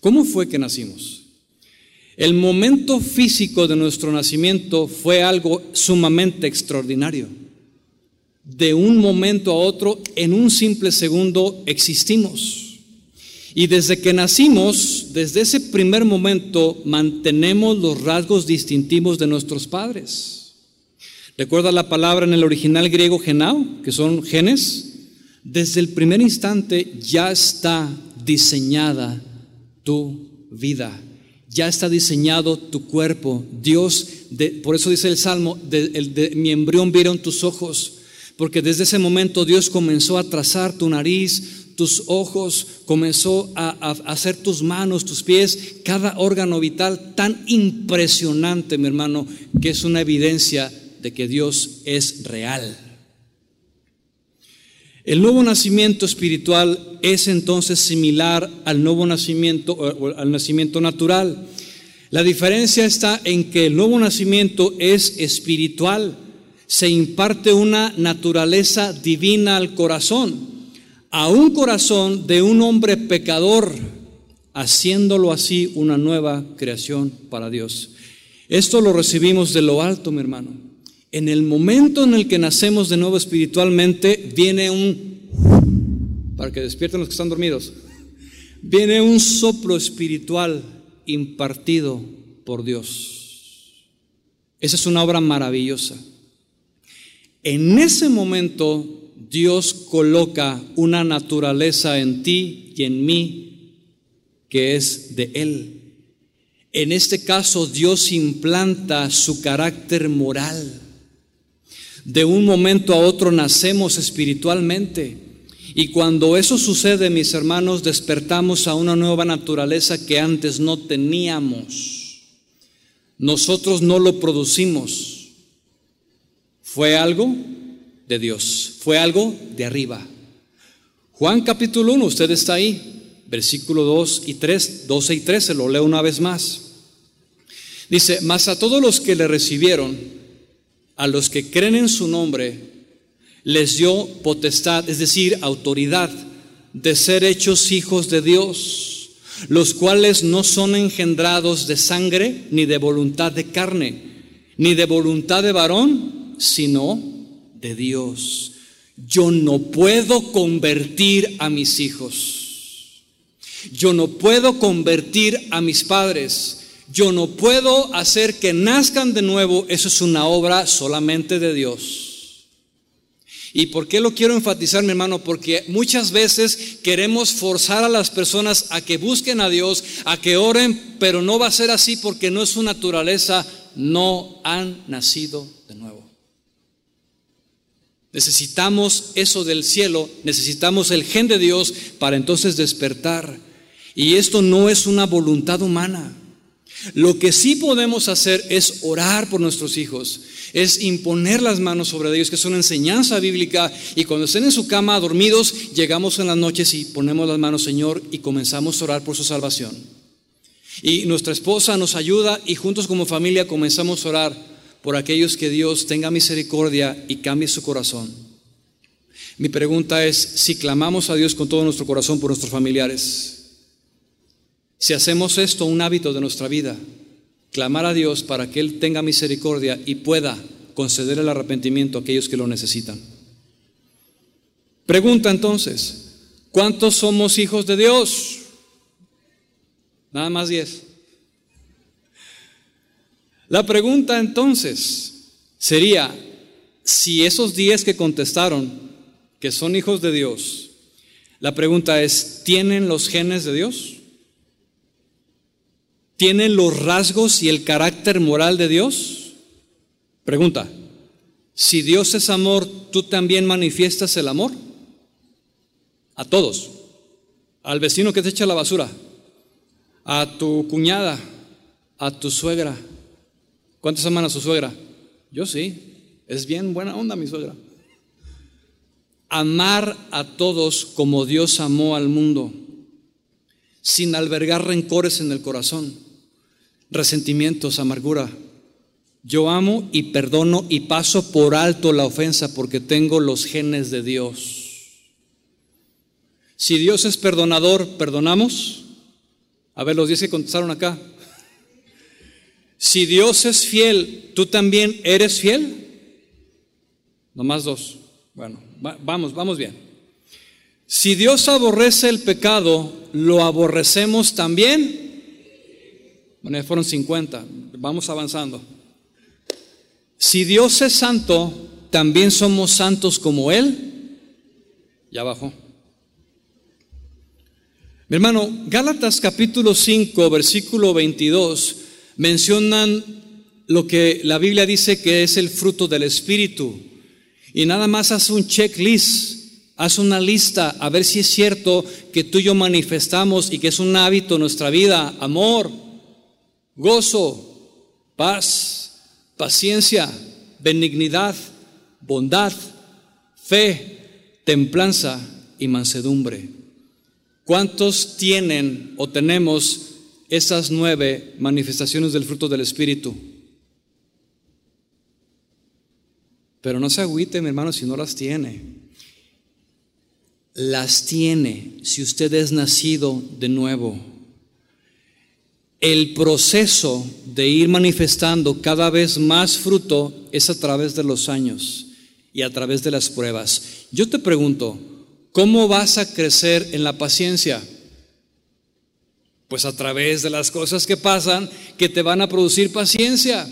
¿Cómo fue que nacimos? El momento físico de nuestro nacimiento fue algo sumamente extraordinario. De un momento a otro, en un simple segundo, existimos. Y desde que nacimos, desde ese primer momento, mantenemos los rasgos distintivos de nuestros padres. ¿Recuerda la palabra en el original griego genao, que son genes? Desde el primer instante ya está diseñada tu vida, ya está diseñado tu cuerpo. Dios, por eso dice el Salmo, de, mi embrión vieron tus ojos, porque desde ese momento Dios comenzó a trazar tu nariz, tus ojos, comenzó a, hacer tus manos, tus pies, cada órgano vital tan impresionante, mi hermano, que es una evidencia de que Dios es real. El nuevo nacimiento espiritual es entonces similar al nuevo nacimiento o al nacimiento natural. La diferencia está en que el nuevo nacimiento es espiritual, se imparte una naturaleza divina al corazón a un corazón de un hombre pecador, haciéndolo así una nueva creación para Dios. Esto lo recibimos de lo alto, mi hermano. En el momento en el que nacemos de nuevo espiritualmente, viene un, para que despierten los que están dormidos, viene un soplo espiritual impartido por Dios. Esa es una obra maravillosa. En ese momento Dios coloca una naturaleza en ti y en mí que es de Él. En este caso, Dios implanta su carácter moral. De un momento a otro nacemos espiritualmente. Y cuando eso sucede, mis hermanos, despertamos a una nueva naturaleza que antes no teníamos. Nosotros no lo producimos. Fue algo de Dios, fue algo de arriba. Juan capítulo 1, usted está ahí, versículo 2 y 3, 12 y 13, lo leo una vez más. Dice, mas a todos los que le recibieron, a los que creen en su nombre, les dio potestad, es decir, autoridad, de ser hechos hijos de Dios, los cuales no son engendrados de sangre, ni de voluntad de carne, ni de voluntad de varón, sino de Dios. Yo no puedo convertir a mis hijos. Yo no puedo convertir a mis padres. Yo no puedo hacer que nazcan de nuevo. Eso es una obra solamente de Dios. ¿Y por qué lo quiero enfatizar, mi hermano? Porque muchas veces queremos forzar a las personas a que busquen a Dios, a que oren, pero no va a ser así porque no es su naturaleza. No han nacido de nuevo. Necesitamos eso del cielo, necesitamos el gen de Dios para entonces despertar. Y esto no es una voluntad humana. Lo que sí podemos hacer es orar por nuestros hijos, es imponer las manos sobre ellos, que es una enseñanza bíblica. Y cuando estén en su cama dormidos, llegamos en las noches y ponemos las manos, Señor, y comenzamos a orar por su salvación. Y nuestra esposa nos ayuda y juntos como familia comenzamos a orar por aquellos que Dios tenga misericordia y cambie su corazón. Mi pregunta es si clamamos a Dios con todo nuestro corazón por nuestros familiares. Si hacemos esto un hábito de nuestra vida, clamar a Dios para que Él tenga misericordia y pueda conceder el arrepentimiento a aquellos que lo necesitan. Pregunta entonces, ¿cuántos somos hijos de Dios? Nada más diez. La pregunta entonces sería, si esos diez que contestaron que son hijos de Dios, la pregunta es, ¿tienen los genes de Dios? ¿Tienen los rasgos y el carácter moral de Dios? Pregunta, si Dios es amor, ¿tú también manifiestas el amor? A todos. Al vecino que te echa la basura, a tu cuñada, a tu suegra, ¿Cuántos aman a su suegra? Yo sí. Es bien buena onda mi suegra. Amar a todos como Dios amó al mundo, sin albergar rencores en el corazón, resentimientos, amargura. Yo amo y perdono y paso por alto la ofensa porque tengo los genes de Dios. Si Dios es perdonador, ¿perdonamos? A ver, los diez que contestaron acá. Si Dios es fiel, ¿tú también eres fiel? Nomás dos. Bueno, vamos, vamos bien. Si Dios aborrece el pecado, ¿lo aborrecemos también? Bueno, ya fueron 50. Vamos avanzando. Si Dios es santo, ¿también somos santos como Él? Ya bajó. Mi hermano, Gálatas capítulo 5, versículo 22, mencionan lo que la Biblia dice que es el fruto del Espíritu. Y nada más haz un checklist, haz una lista a ver si es cierto que tú y yo manifestamos y que es un hábito en nuestra vida. Amor, gozo, paz, paciencia, benignidad, bondad, fe, templanza y mansedumbre. ¿Cuántos tienen o tenemos esas nueve manifestaciones del fruto del Espíritu? Pero no se agüite, mi hermano, si no las tiene. Las tiene si usted es nacido de nuevo. El proceso de ir manifestando cada vez más fruto es a través de los años y a través de las pruebas. Yo te pregunto, ¿Cómo vas a crecer en la paciencia? Pues a través de las cosas que pasan que te van a producir paciencia.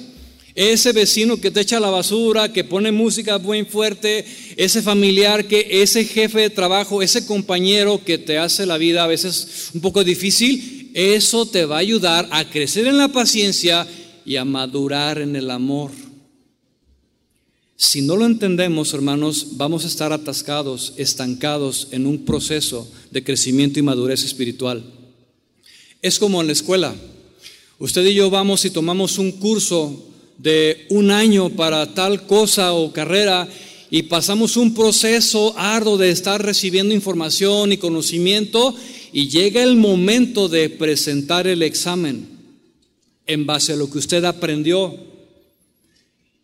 Ese vecino que te echa la basura, que pone música muy fuerte, ese familiar que, ese jefe de trabajo, ese compañero que te hace la vida a veces un poco difícil, eso te va a ayudar a crecer en la paciencia y a madurar en el amor. Si no lo entendemos, hermanos, vamos a estar atascados, estancados en un proceso de crecimiento y madurez espiritual. Es como en la escuela. Usted y yo vamos y tomamos un curso de un año para tal cosa o carrera y pasamos un proceso arduo de estar recibiendo información y conocimiento y llega el momento de presentar el examen en base a lo que usted aprendió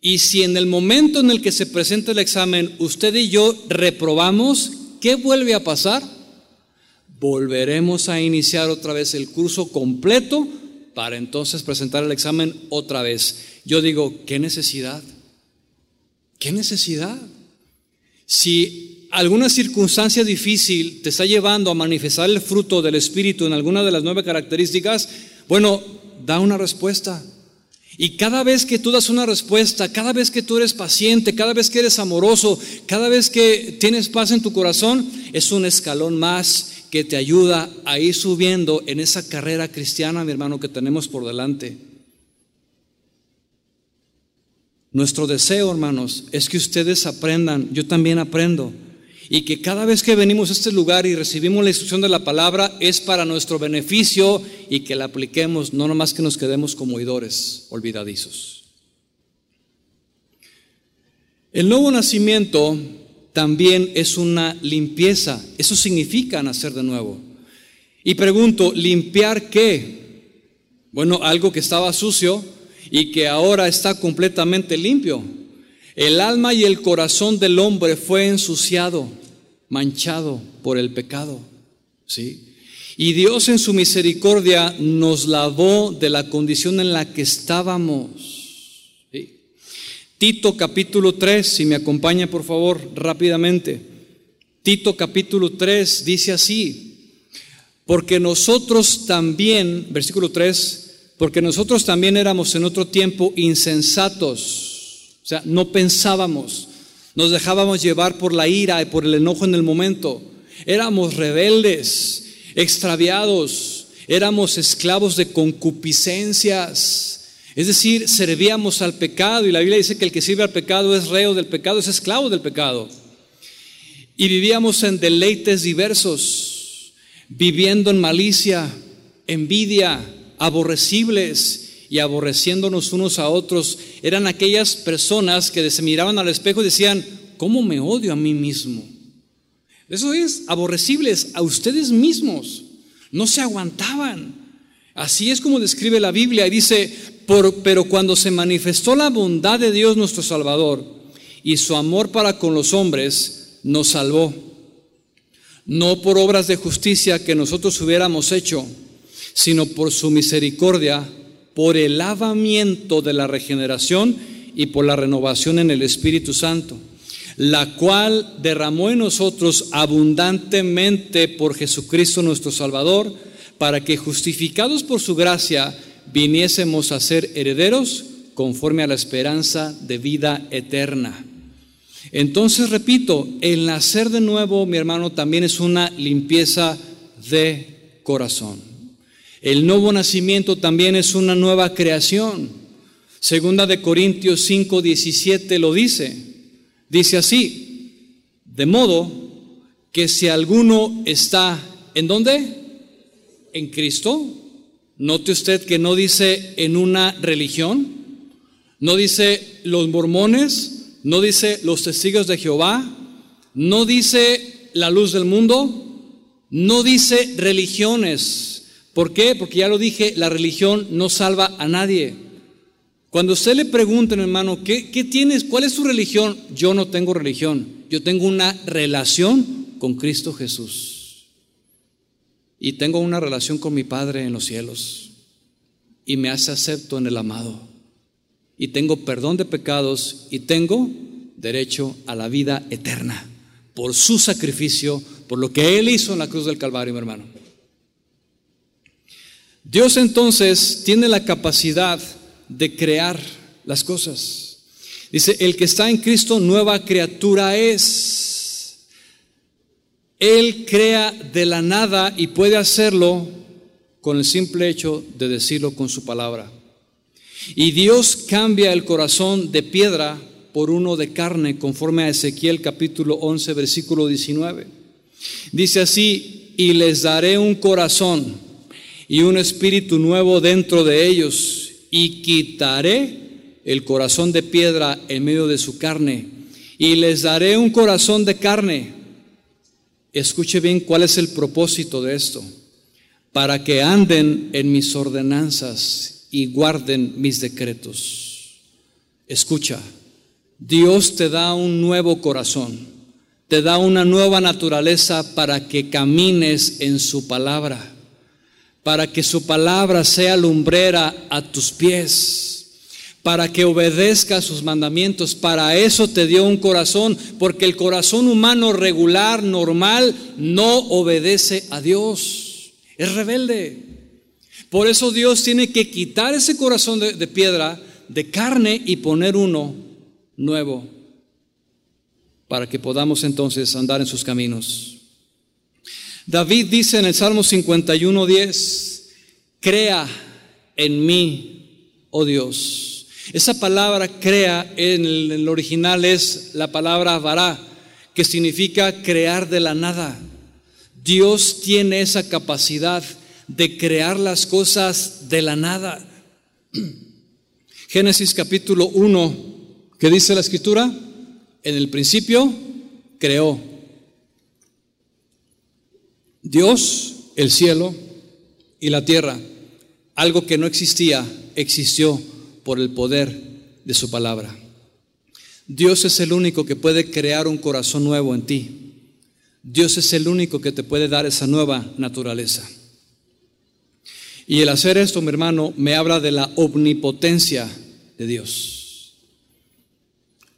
y si en el momento en el que se presenta el examen usted y yo reprobamos, ¿qué vuelve a pasar? Volveremos a iniciar otra vez el curso completo para entonces presentar el examen otra vez. Yo digo, ¿qué necesidad? ¿Qué necesidad? Si alguna circunstancia difícil te está llevando a manifestar el fruto del Espíritu en alguna de las nueve características, bueno, da una respuesta. Y cada vez que tú das una respuesta, cada vez que tú eres paciente, cada vez que eres amoroso, cada vez que tienes paz en tu corazón, es un escalón más que te ayuda a ir subiendo en esa carrera cristiana, mi hermano, que tenemos por delante. Nuestro deseo, hermanos, es que ustedes aprendan, yo también aprendo, y que cada vez que venimos a este lugar y recibimos la instrucción de la palabra es para nuestro beneficio y que la apliquemos, no nomás que nos quedemos como oidores olvidadizos. El nuevo nacimiento también es una limpieza, eso significa nacer de nuevo. Y pregunto, ¿limpiar qué? Bueno, algo que estaba sucio y que ahora está completamente limpio. El alma y el corazón del hombre fue ensuciado, manchado por el pecado. ¿Sí? Y Dios en su misericordia nos lavó de la condición en la que estábamos. Tito capítulo 3, si me acompaña por favor rápidamente. Tito capítulo 3 dice así, porque nosotros también, versículo 3, porque nosotros también éramos en otro tiempo insensatos o sea, no pensábamos, nos dejábamos llevar por la ira y por el enojo en el momento. Éramos rebeldes, extraviados, éramos esclavos de concupiscencias. Es decir, servíamos al pecado y la Biblia dice que el que sirve al pecado es reo del pecado, es esclavo del pecado. Y vivíamos en deleites diversos, viviendo en malicia, envidia, aborrecibles y aborreciéndonos unos a otros, eran aquellas personas que se miraban al espejo y decían, ¿cómo me odio a mí mismo? Eso es, aborrecibles a ustedes mismos, no se aguantaban. Así es como describe la Biblia y dice, pero cuando se manifestó la bondad de Dios nuestro Salvador y su amor para con los hombres, nos salvó. No por obras de justicia que nosotros hubiéramos hecho, sino por su misericordia por el lavamiento de la regeneración y por la renovación en el Espíritu Santo, la cual derramó en nosotros abundantemente por Jesucristo nuestro Salvador, para que justificados por su gracia viniésemos a ser herederos conforme a la esperanza de vida eterna. Entonces, repito, el nacer de nuevo, mi hermano, también es una limpieza de corazón. El nuevo nacimiento también es una nueva creación. Segunda de Corintios 5, 17 lo dice. Dice así, de modo que si alguno está, ¿en dónde? En Cristo. Note usted que no dice en una religión, no dice los mormones, no dice los testigos de Jehová, no dice la luz del mundo, no dice religiones. ¿Por qué? Porque ya lo dije, la religión no salva a nadie. Cuando usted le pregunta, hermano, ¿qué, ¿qué, tienes? ¿Cuál es tu religión? Yo no tengo religión. Yo tengo una relación con Cristo Jesús. Y tengo una relación con mi Padre en los cielos. Y me hace acepto en el amado y tengo perdón de pecados y tengo derecho a la vida eterna por su sacrificio, por lo que Él hizo en la cruz del Calvario, mi hermano. Dios entonces tiene la capacidad de crear las cosas. Dice, el que está en Cristo, nueva criatura es. Él crea de la nada y puede hacerlo con el simple hecho de decirlo con su palabra. Y Dios cambia el corazón de piedra por uno de carne, conforme a Ezequiel capítulo 11, versículo 19. Dice así, y les daré un corazón y un espíritu nuevo dentro de ellos, y quitaré el corazón de piedra en medio de su carne, y les daré un corazón de carne. Escuche bien cuál es el propósito de esto, para que anden en mis ordenanzas y guarden mis decretos. Escucha, Dios te da un nuevo corazón, te da una nueva naturaleza para que camines en su palabra, para que su palabra sea lumbrera a tus pies, para que obedezca sus mandamientos. Para eso te dio un corazón, porque el corazón humano regular, normal, no obedece a Dios, es rebelde. Por eso Dios tiene que quitar ese corazón de, piedra, de carne, y poner uno nuevo, para que podamos entonces andar en sus caminos. David dice en el Salmo 51.10, crea en mí, oh Dios. Esa palabra crea en el, original es la palabra vará, que significa crear de la nada. Dios tiene esa capacidad de crear las cosas de la nada. Génesis capítulo 1, ¿qué dice la escritura? En el principio creó Dios el cielo y la tierra. Algo que no existía, existió por el poder de su palabra. Dios es el único que puede crear un corazón nuevo en ti. Dios es el único que te puede dar esa nueva naturaleza. Y el hacer esto, mi hermano, me habla de la omnipotencia de Dios.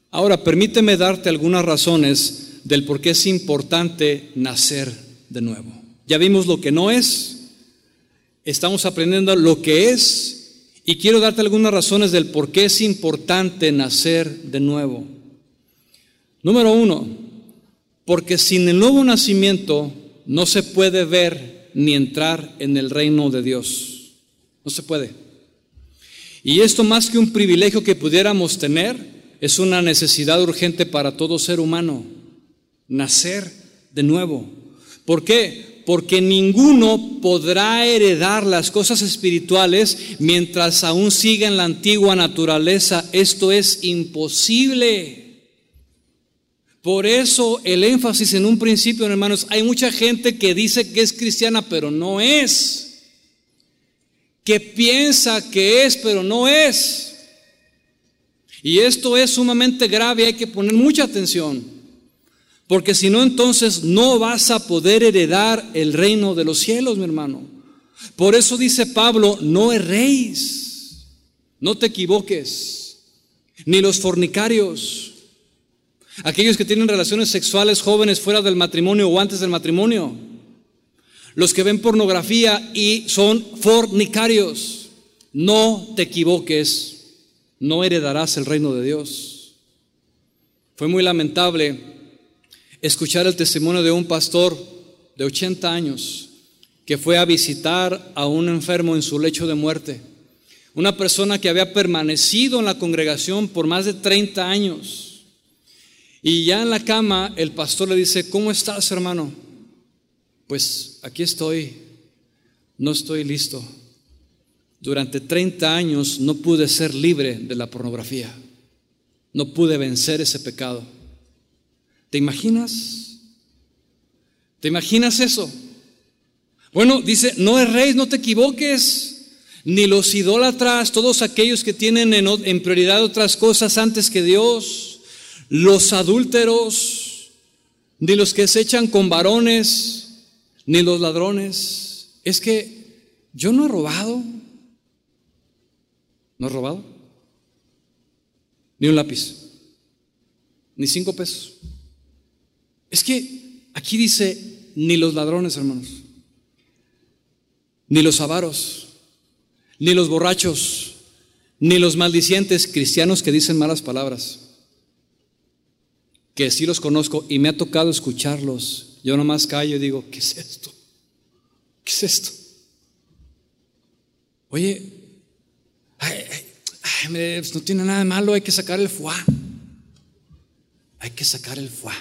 Ahora, permíteme darte algunas razones del por qué es importante nacer de nuevo. Ya vimos lo que no es, estamos aprendiendo lo que es y quiero darte algunas razones del por qué es importante nacer de nuevo. Número uno, porque sin el nuevo nacimiento no se puede ver ni entrar en el reino de Dios. No se puede. Y esto más que un privilegio que pudiéramos tener, es una necesidad urgente para todo ser humano, nacer de nuevo. ¿Por qué? Porque ninguno podrá heredar las cosas espirituales mientras aún siga en la antigua naturaleza. Esto es imposible. Por eso el énfasis en un principio, hermanos, hay mucha gente que dice que es cristiana, pero no es. Que piensa que es, pero no es. Y esto es sumamente grave, hay que poner mucha atención. Porque si no, entonces no vas a poder heredar el reino de los cielos, mi hermano. Por eso dice Pablo, no erréis. No te equivoques. Ni los fornicarios. Aquellos que tienen relaciones sexuales jóvenes fuera del matrimonio o antes del matrimonio. Los que ven pornografía y son fornicarios. No te equivoques. No heredarás el reino de Dios. Fue muy lamentable escuchar el testimonio de un pastor de 80 años que fue a visitar a un enfermo en su lecho de muerte. Una persona que había permanecido en la congregación por más de 30 años. Y ya en la cama el pastor le dice, ¿cómo estás hermano? Pues aquí estoy, no estoy listo. Durante 30 años no pude ser libre de la pornografía. No pude vencer ese pecado. ¿Te imaginas? ¿Te imaginas eso? Bueno, dice, no erréis, no te equivoques. Ni los idólatras, todos aquellos que tienen en, en prioridad otras cosas antes que Dios. Los adúlteros, ni los que se echan con varones, ni los ladrones. Es que yo no he robado. ¿No he robado? Ni un lápiz. Ni cinco pesos. Es que aquí dice, ni los ladrones, hermanos. Ni los avaros. Ni los borrachos. Ni los maldicientes cristianos que dicen malas palabras. Que sí los conozco y me ha tocado escucharlos. Yo nomás callo y digo, ¿qué es esto? ¿Qué es esto? Oye, pues no tiene nada de malo, hay que sacar el fuá. Hay que sacar el fuá.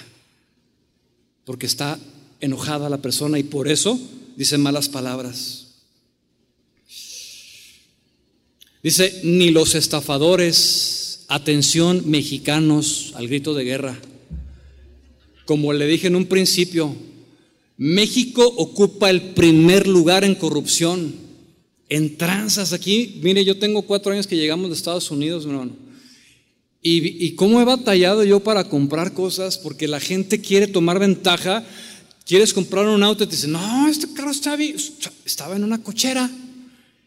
Porque está enojada la persona y por eso dice malas palabras. Dice, ni los estafadores, atención mexicanos al grito de guerra. Como le dije en un principio, México ocupa el primer lugar en corrupción en tranzas aquí. Mire, yo tengo cuatro años que llegamos de Estados Unidos, hermano. Y, y cómo he batallado yo para comprar cosas, porque la gente quiere tomar ventaja. Quieres comprar un auto y te dicen, no, este carro está bien. Estaba en una cochera.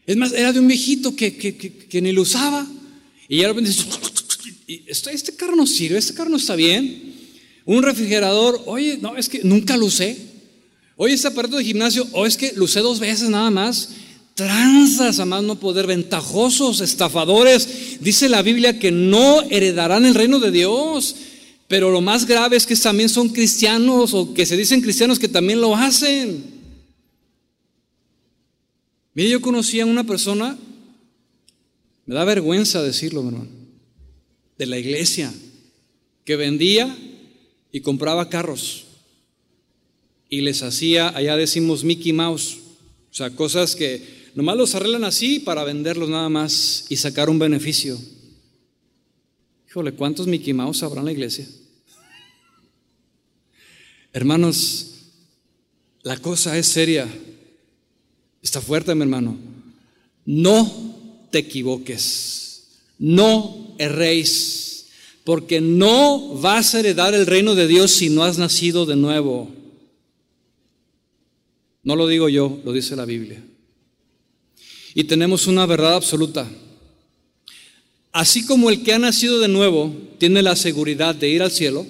Es más, era de un viejito que, que, que, ni lo usaba. Y de repente dices, este carro no sirve, este carro no está bien. Un refrigerador, oye, no, es que nunca lo usé. Oye, este aparato de gimnasio, o oh, es que lo usé dos veces nada más tranzas, a más no poder, ventajosos, estafadores. Dice la Biblia que no heredarán el reino de Dios. Pero lo más grave es que también son cristianos o que se dicen cristianos que también lo hacen. Mire, yo conocí a una persona, me da vergüenza decirlo, hermano, de la iglesia, que vendía y compraba carros y les hacía, allá decimos Mickey Mouse, o sea, cosas que Nomás los arreglan así para venderlos nada más y sacar un beneficio. Híjole, ¿cuántos Mickey Mouse habrá en la iglesia? Hermanos, la cosa es seria. Está fuerte, mi hermano. No te equivoques. No erréis. Porque no vas a heredar el reino de Dios si no has nacido de nuevo. No lo digo yo, lo dice la Biblia y tenemos una verdad absoluta. Así como el que ha nacido de nuevo tiene la seguridad de ir al cielo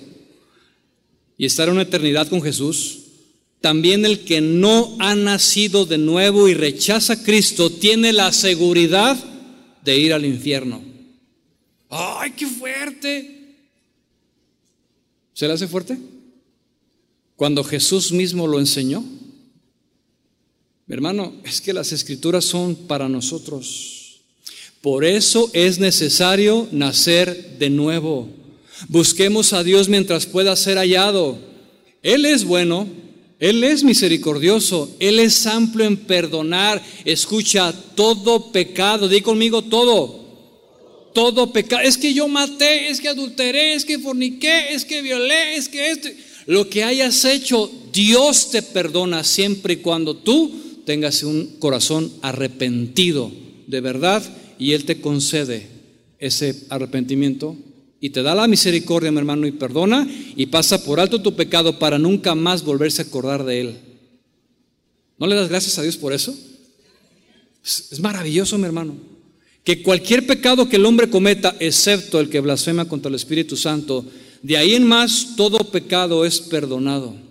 y estar en una eternidad con Jesús, también el que no ha nacido de nuevo y rechaza a Cristo tiene la seguridad de ir al infierno. ¡Ay, qué fuerte! ¿Se le hace fuerte? Cuando Jesús mismo lo enseñó hermano, es que las escrituras son para nosotros. Por eso es necesario nacer de nuevo. Busquemos a Dios mientras pueda ser hallado. Él es bueno, Él es misericordioso, Él es amplio en perdonar. Escucha, todo pecado, di conmigo todo. Todo pecado. Es que yo maté, es que adulteré, es que forniqué, es que violé, es que este. Lo que hayas hecho, Dios te perdona siempre y cuando tú tengas un corazón arrepentido de verdad y Él te concede ese arrepentimiento y te da la misericordia, mi hermano, y perdona y pasa por alto tu pecado para nunca más volverse a acordar de Él. ¿No le das gracias a Dios por eso? Es, maravilloso, mi hermano. que cualquier pecado que el hombre cometa, excepto el que blasfema contra el Espíritu Santo, de ahí en más todo pecado es perdonado.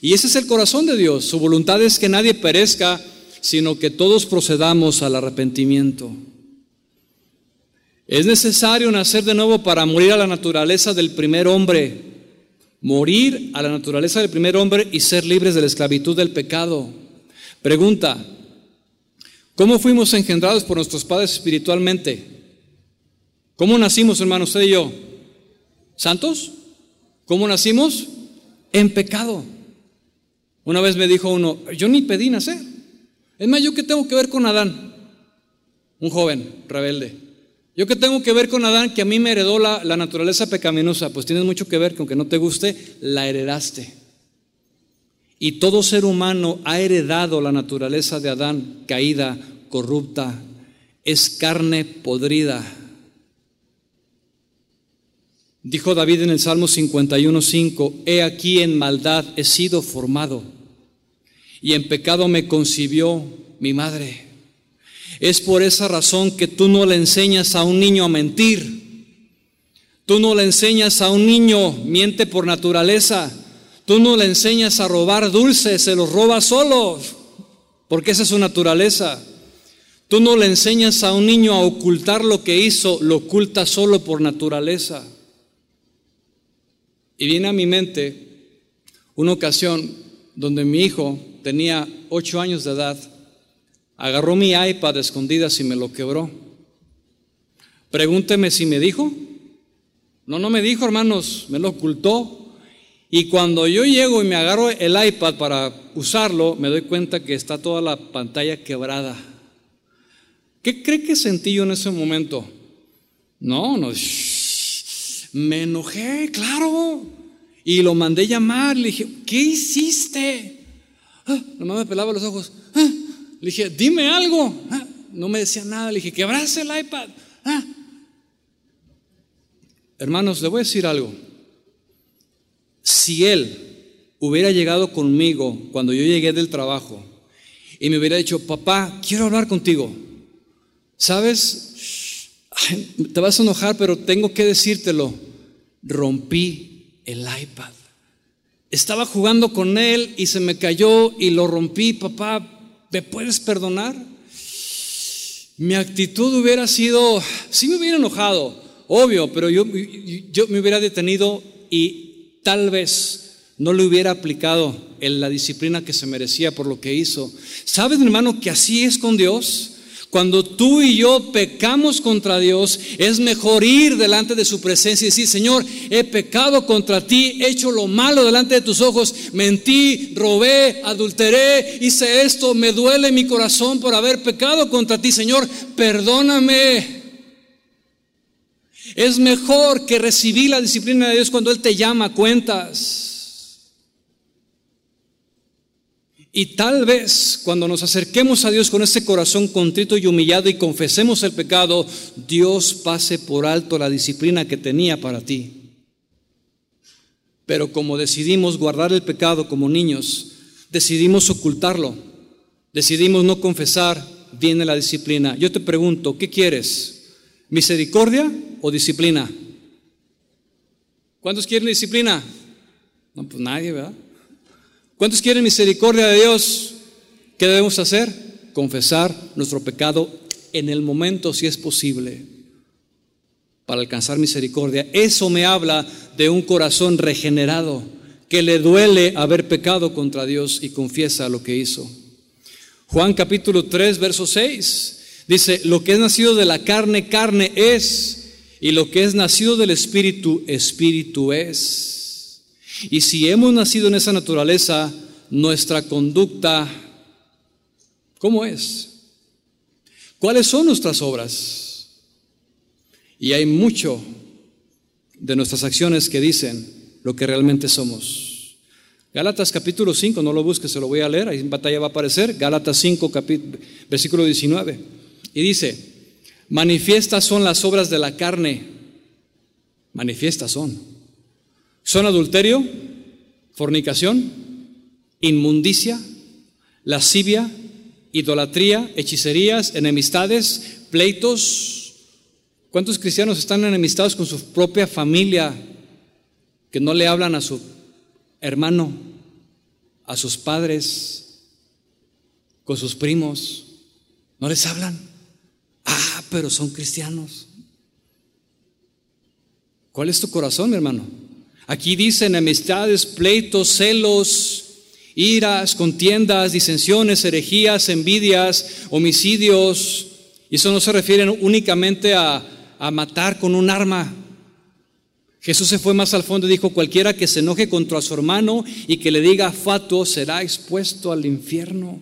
Y ese es el corazón de Dios. Su voluntad es que nadie perezca, sino que todos procedamos al arrepentimiento. Es necesario nacer de nuevo para morir a la naturaleza del primer hombre, morir a la naturaleza del primer hombre y ser libres de la esclavitud del pecado. Pregunta, ¿cómo fuimos engendrados por nuestros padres espiritualmente? ¿Cómo nacimos, hermano, usted y yo? ¿Santos? ¿Cómo nacimos? En pecado. Una vez me dijo uno, yo ni pedí nacer. Es más, ¿yo qué tengo que ver con Adán? Un joven rebelde. ¿Yo qué tengo que ver con Adán que a mí me heredó la, la naturaleza pecaminosa? Pues tienes mucho que ver que no te guste, la heredaste. Y todo ser humano ha heredado la naturaleza de Adán, caída, corrupta, es carne podrida. Dijo David en el Salmo 51.5, he aquí en maldad he sido formado y en pecado me concibió mi madre. Es por esa razón que tú no le enseñas a un niño a mentir. Tú no le enseñas a un niño miente por naturaleza. Tú no le enseñas a robar dulces, se los roba solo, porque esa es su naturaleza. Tú no le enseñas a un niño a ocultar lo que hizo, lo oculta solo por naturaleza. Y viene a mi mente una ocasión donde mi hijo tenía ocho años de edad, agarró mi iPad escondidas y me lo quebró. Pregúnteme si me dijo. No, no me dijo, hermanos, me lo ocultó. Y cuando yo llego y me agarro el iPad para usarlo, me doy cuenta que está toda la pantalla quebrada. ¿Qué cree que sentí yo en ese momento? No, no, me enojé, claro. Y lo mandé llamar, le dije, ¿qué hiciste? Ah, nomás me pelaba los ojos. Ah, le dije, dime algo. Ah, no me decía nada, le dije, quebraste el iPad. Ah. Hermanos, le voy a decir algo si él hubiera llegado conmigo cuando yo llegué del trabajo y me hubiera dicho, papá, quiero hablar contigo, ¿sabes? Te vas a enojar, pero tengo que decírtelo. Rompí el iPad. Estaba jugando con él y se me cayó y lo rompí, papá, ¿me puedes perdonar? Mi actitud hubiera sido, sí me hubiera enojado, obvio, pero yo, yo me hubiera detenido y tal vez no le hubiera aplicado en la disciplina que se merecía por lo que hizo. ¿Sabes, hermano, que así es con Dios? Cuando tú y yo pecamos contra Dios, es mejor ir delante de su presencia y decir, Señor, he pecado contra ti, he hecho lo malo delante de tus ojos, mentí, robé, adulteré, hice esto, me duele mi corazón por haber pecado contra ti, Señor, perdóname. Es mejor que recibir la disciplina de Dios cuando Él te llama a cuentas. Y tal vez cuando nos acerquemos a Dios con ese corazón contrito y humillado y confesemos el pecado, Dios pase por alto la disciplina que tenía para ti. Pero como decidimos guardar el pecado como niños, decidimos ocultarlo, decidimos no confesar, viene la disciplina. Yo te pregunto, ¿qué quieres? ¿Misericordia o disciplina? ¿Cuántos quieren disciplina? No, pues nadie, ¿verdad? ¿Cuántos quieren misericordia de Dios? ¿Qué debemos hacer? Confesar nuestro pecado en el momento, si es posible, para alcanzar misericordia. Eso me habla de un corazón regenerado, que le duele haber pecado contra Dios y confiesa lo que hizo. Juan capítulo 3, verso 6. Dice, lo que es nacido de la carne, carne es, y lo que es nacido del espíritu, espíritu es. Y si hemos nacido en esa naturaleza, nuestra conducta, ¿cómo es? ¿Cuáles son nuestras obras? Y hay mucho de nuestras acciones que dicen lo que realmente somos. Gálatas capítulo 5, no lo busques, se lo voy a leer, ahí en batalla va a aparecer. Gálatas 5, versículo 19. Y dice, manifiestas son las obras de la carne, manifiestas son. Son adulterio, fornicación, inmundicia, lascivia, idolatría, hechicerías, enemistades, pleitos. ¿Cuántos cristianos están enemistados con su propia familia que no le hablan a su hermano, a sus padres, con sus primos? ¿No les hablan? Ah, pero son cristianos. ¿Cuál es tu corazón, hermano? Aquí dicen enemistades, pleitos, celos, iras, contiendas, disensiones, herejías, envidias, homicidios. Y eso no se refiere únicamente a, a matar con un arma. Jesús se fue más al fondo y dijo, cualquiera que se enoje contra su hermano y que le diga fatuo será expuesto al infierno.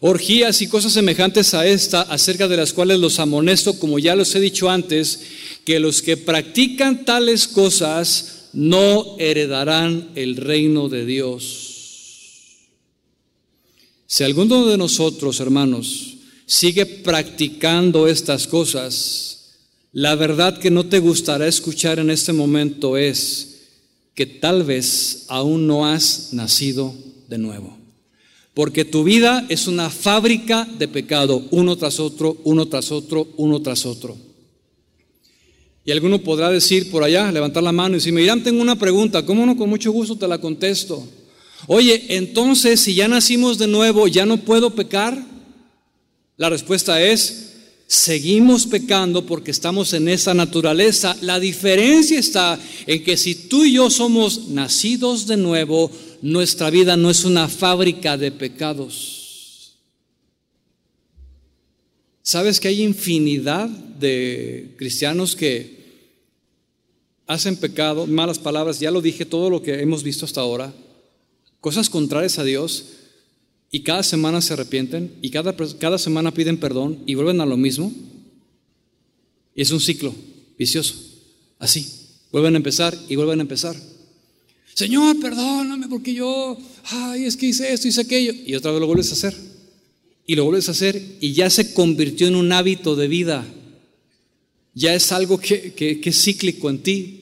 Orgías y cosas semejantes a esta, acerca de las cuales los amonesto, como ya los he dicho antes, que los que practican tales cosas no heredarán el reino de Dios. Si alguno de nosotros, hermanos, sigue practicando estas cosas, la verdad que no te gustará escuchar en este momento es que tal vez aún no has nacido de nuevo. Porque tu vida es una fábrica de pecado, uno tras otro, uno tras otro, uno tras otro. Y alguno podrá decir por allá, levantar la mano y decir, Irán, tengo una pregunta, ¿cómo no? Con mucho gusto te la contesto. Oye, entonces si ya nacimos de nuevo, ¿ya no puedo pecar? La respuesta es, seguimos pecando porque estamos en esa naturaleza. La diferencia está en que si tú y yo somos nacidos de nuevo, nuestra vida no es una fábrica de pecados. ¿Sabes que hay infinidad de cristianos que hacen pecado, malas palabras, ya lo dije, todo lo que hemos visto hasta ahora, cosas contrarias a Dios, y cada semana se arrepienten, y cada, cada semana piden perdón y vuelven a lo mismo? Es un ciclo vicioso, así, vuelven a empezar y vuelven a empezar. Señor, perdóname porque yo, ay, es que hice esto, hice aquello. Y otra vez lo vuelves a hacer. Y lo vuelves a hacer y ya se convirtió en un hábito de vida. Ya es algo que, que, es cíclico en ti.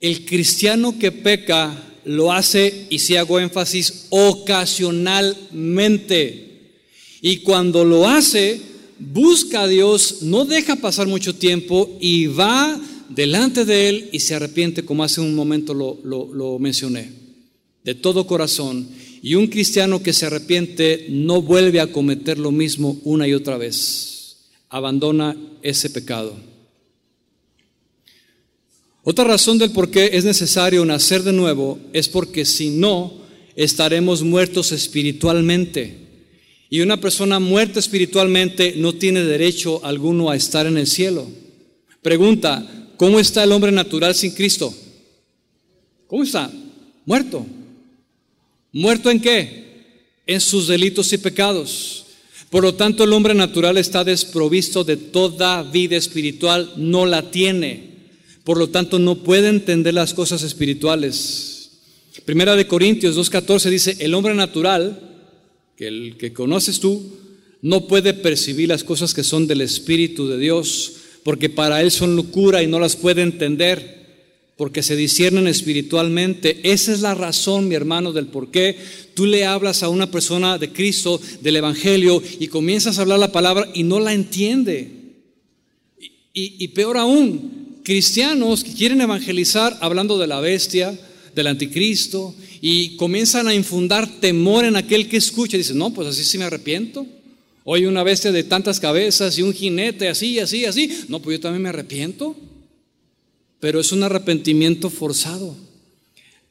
El cristiano que peca lo hace, y si hago énfasis, ocasionalmente. Y cuando lo hace, busca a Dios, no deja pasar mucho tiempo y va delante de Él y se arrepiente, como hace un momento lo, mencioné, de todo corazón. Y un cristiano que se arrepiente no vuelve a cometer lo mismo una y otra vez. Abandona ese pecado. Otra razón del por qué es necesario nacer de nuevo es porque si no, estaremos muertos espiritualmente. Y una persona muerta espiritualmente no tiene derecho alguno a estar en el cielo. Pregunta, ¿Cómo está el hombre natural sin Cristo? ¿Cómo está? Muerto. ¿Muerto en qué? En sus delitos y pecados. Por lo tanto, el hombre natural está desprovisto de toda vida espiritual, no la tiene. Por lo tanto, no puede entender las cosas espirituales. Primera de Corintios 2.14 dice, el hombre natural, que el que conoces tú, no puede percibir las cosas que son del Espíritu de Dios, porque para él son locura y no las puede entender, porque se disciernen espiritualmente. Esa es la razón, mi hermano, del por qué tú le hablas a una persona de Cristo, del Evangelio, y comienzas a hablar la palabra y no la entiende. Y, y peor aún, cristianos que quieren evangelizar hablando de la bestia, del anticristo, y comienzan a infundar temor en aquel que escucha. Dice, no, pues así sí me arrepiento. Hoy una bestia de tantas cabezas y un jinete así, así, así. No, pues yo también me arrepiento. Pero es un arrepentimiento forzado.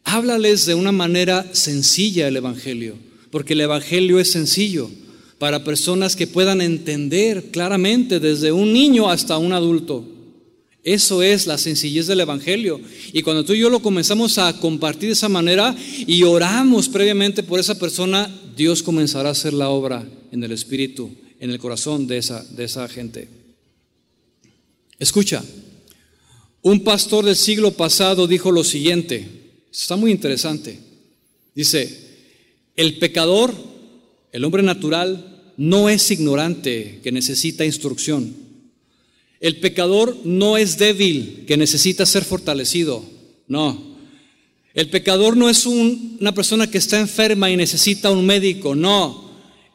Háblales de una manera sencilla el Evangelio, porque el Evangelio es sencillo para personas que puedan entender claramente desde un niño hasta un adulto. Eso es la sencillez del Evangelio. Y cuando tú y yo lo comenzamos a compartir de esa manera y oramos previamente por esa persona, Dios comenzará a hacer la obra en el espíritu, en el corazón de esa, de esa gente. Escucha, un pastor del siglo pasado dijo lo siguiente, está muy interesante. Dice, el pecador, el hombre natural, no es ignorante que necesita instrucción. El pecador no es débil que necesita ser fortalecido. No. El pecador no es una persona que está enferma y necesita un médico. No.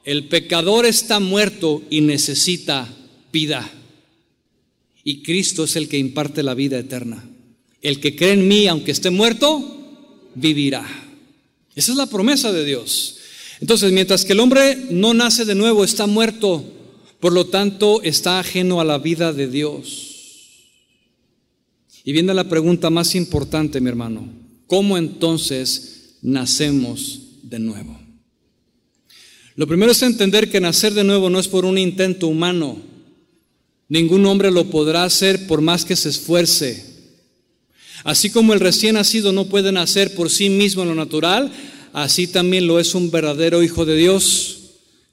El pecador está muerto y necesita vida. Y Cristo es el que imparte la vida eterna. El que cree en mí, aunque esté muerto, vivirá. Esa es la promesa de Dios. Entonces, mientras que el hombre no nace de nuevo, está muerto, por lo tanto, está ajeno a la vida de Dios. Y viene la pregunta más importante, mi hermano. ¿Cómo entonces nacemos de nuevo? Lo primero es entender que nacer de nuevo no es por un intento humano. Ningún hombre lo podrá hacer por más que se esfuerce. Así como el recién nacido no puede nacer por sí mismo en lo natural, así también lo es un verdadero hijo de Dios.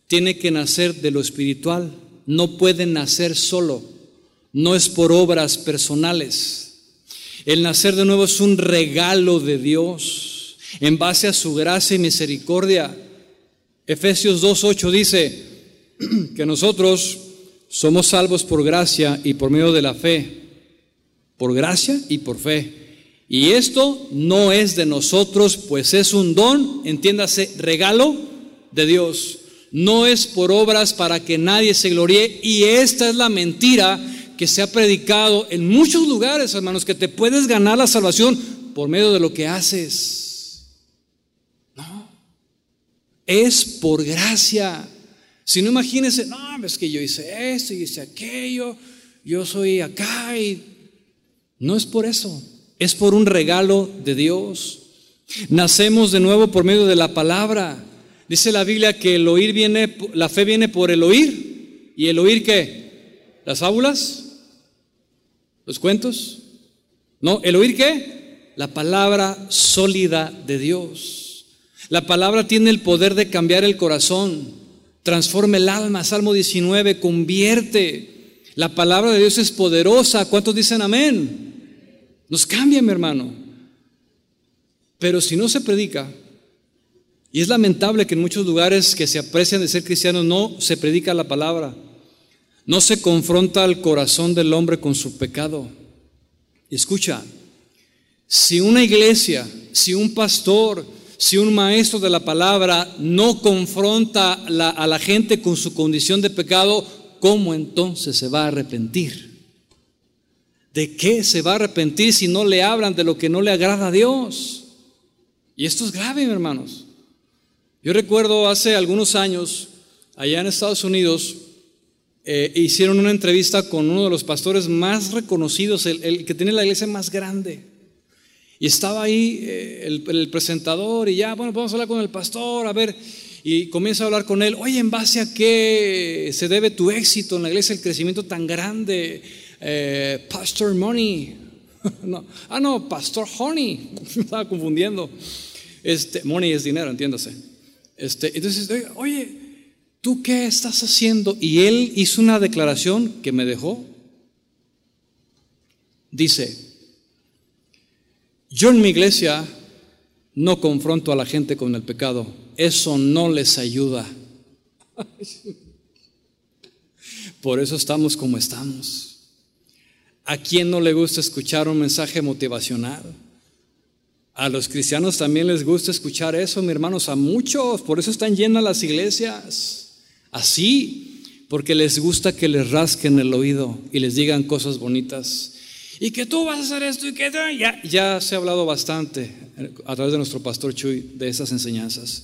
Tiene que nacer de lo espiritual. No puede nacer solo. No es por obras personales. El nacer de nuevo es un regalo de Dios en base a su gracia y misericordia. Efesios 2.8 dice que nosotros somos salvos por gracia y por medio de la fe. Por gracia y por fe. Y esto no es de nosotros, pues es un don, entiéndase, regalo de Dios. No es por obras para que nadie se gloríe. Y esta es la mentira que se ha predicado en muchos lugares, hermanos, que te puedes ganar la salvación por medio de lo que haces. Es por gracia. Si no imagínense, no, es que yo hice esto y hice aquello, yo soy acá y no es por eso, es por un regalo de Dios. Nacemos de nuevo por medio de la palabra. Dice la Biblia que el oír viene, la fe viene por el oír. ¿Y el oír qué? ¿Las fábulas? ¿Los cuentos? No, ¿el oír qué? La palabra sólida de Dios. La palabra tiene el poder de cambiar el corazón, transforma el alma. Salmo 19, convierte. La palabra de Dios es poderosa. ¿Cuántos dicen amén? Nos cambia, mi hermano. Pero si no se predica, y es lamentable que en muchos lugares que se aprecian de ser cristianos no se predica la palabra, no se confronta al corazón del hombre con su pecado. Escucha, si una iglesia, si un pastor, si un maestro de la palabra no confronta a la gente con su condición de pecado, ¿cómo entonces se va a arrepentir? ¿De qué se va a arrepentir si no le hablan de lo que no le agrada a Dios? Y esto es grave, hermanos. Yo recuerdo hace algunos años, allá en Estados Unidos, eh, hicieron una entrevista con uno de los pastores más reconocidos, el que tiene la iglesia más grande. Y estaba ahí eh, el, presentador y ya, bueno, vamos a hablar con el pastor, a ver, y comienza a hablar con él, oye, ¿en base a qué se debe tu éxito en la iglesia, el crecimiento tan grande? Eh, pastor Money. no. Ah, no, Pastor Honey. Estaba confundiendo. Este, money es dinero, entiéndase. Este, entonces, oye, ¿tú qué estás haciendo? Y él hizo una declaración que me dejó. Dice, yo en mi iglesia no confronto a la gente con el pecado. Eso no les ayuda. Por eso estamos como estamos. ¿A quién no le gusta escuchar un mensaje motivacional? A los cristianos también les gusta escuchar eso, mi hermanos, a muchos. Por eso están llenas las iglesias. Así, porque les gusta que les rasquen el oído y les digan cosas bonitas y que tú vas a hacer esto y que ya, ya se ha hablado bastante a través de nuestro pastor Chuy de esas enseñanzas.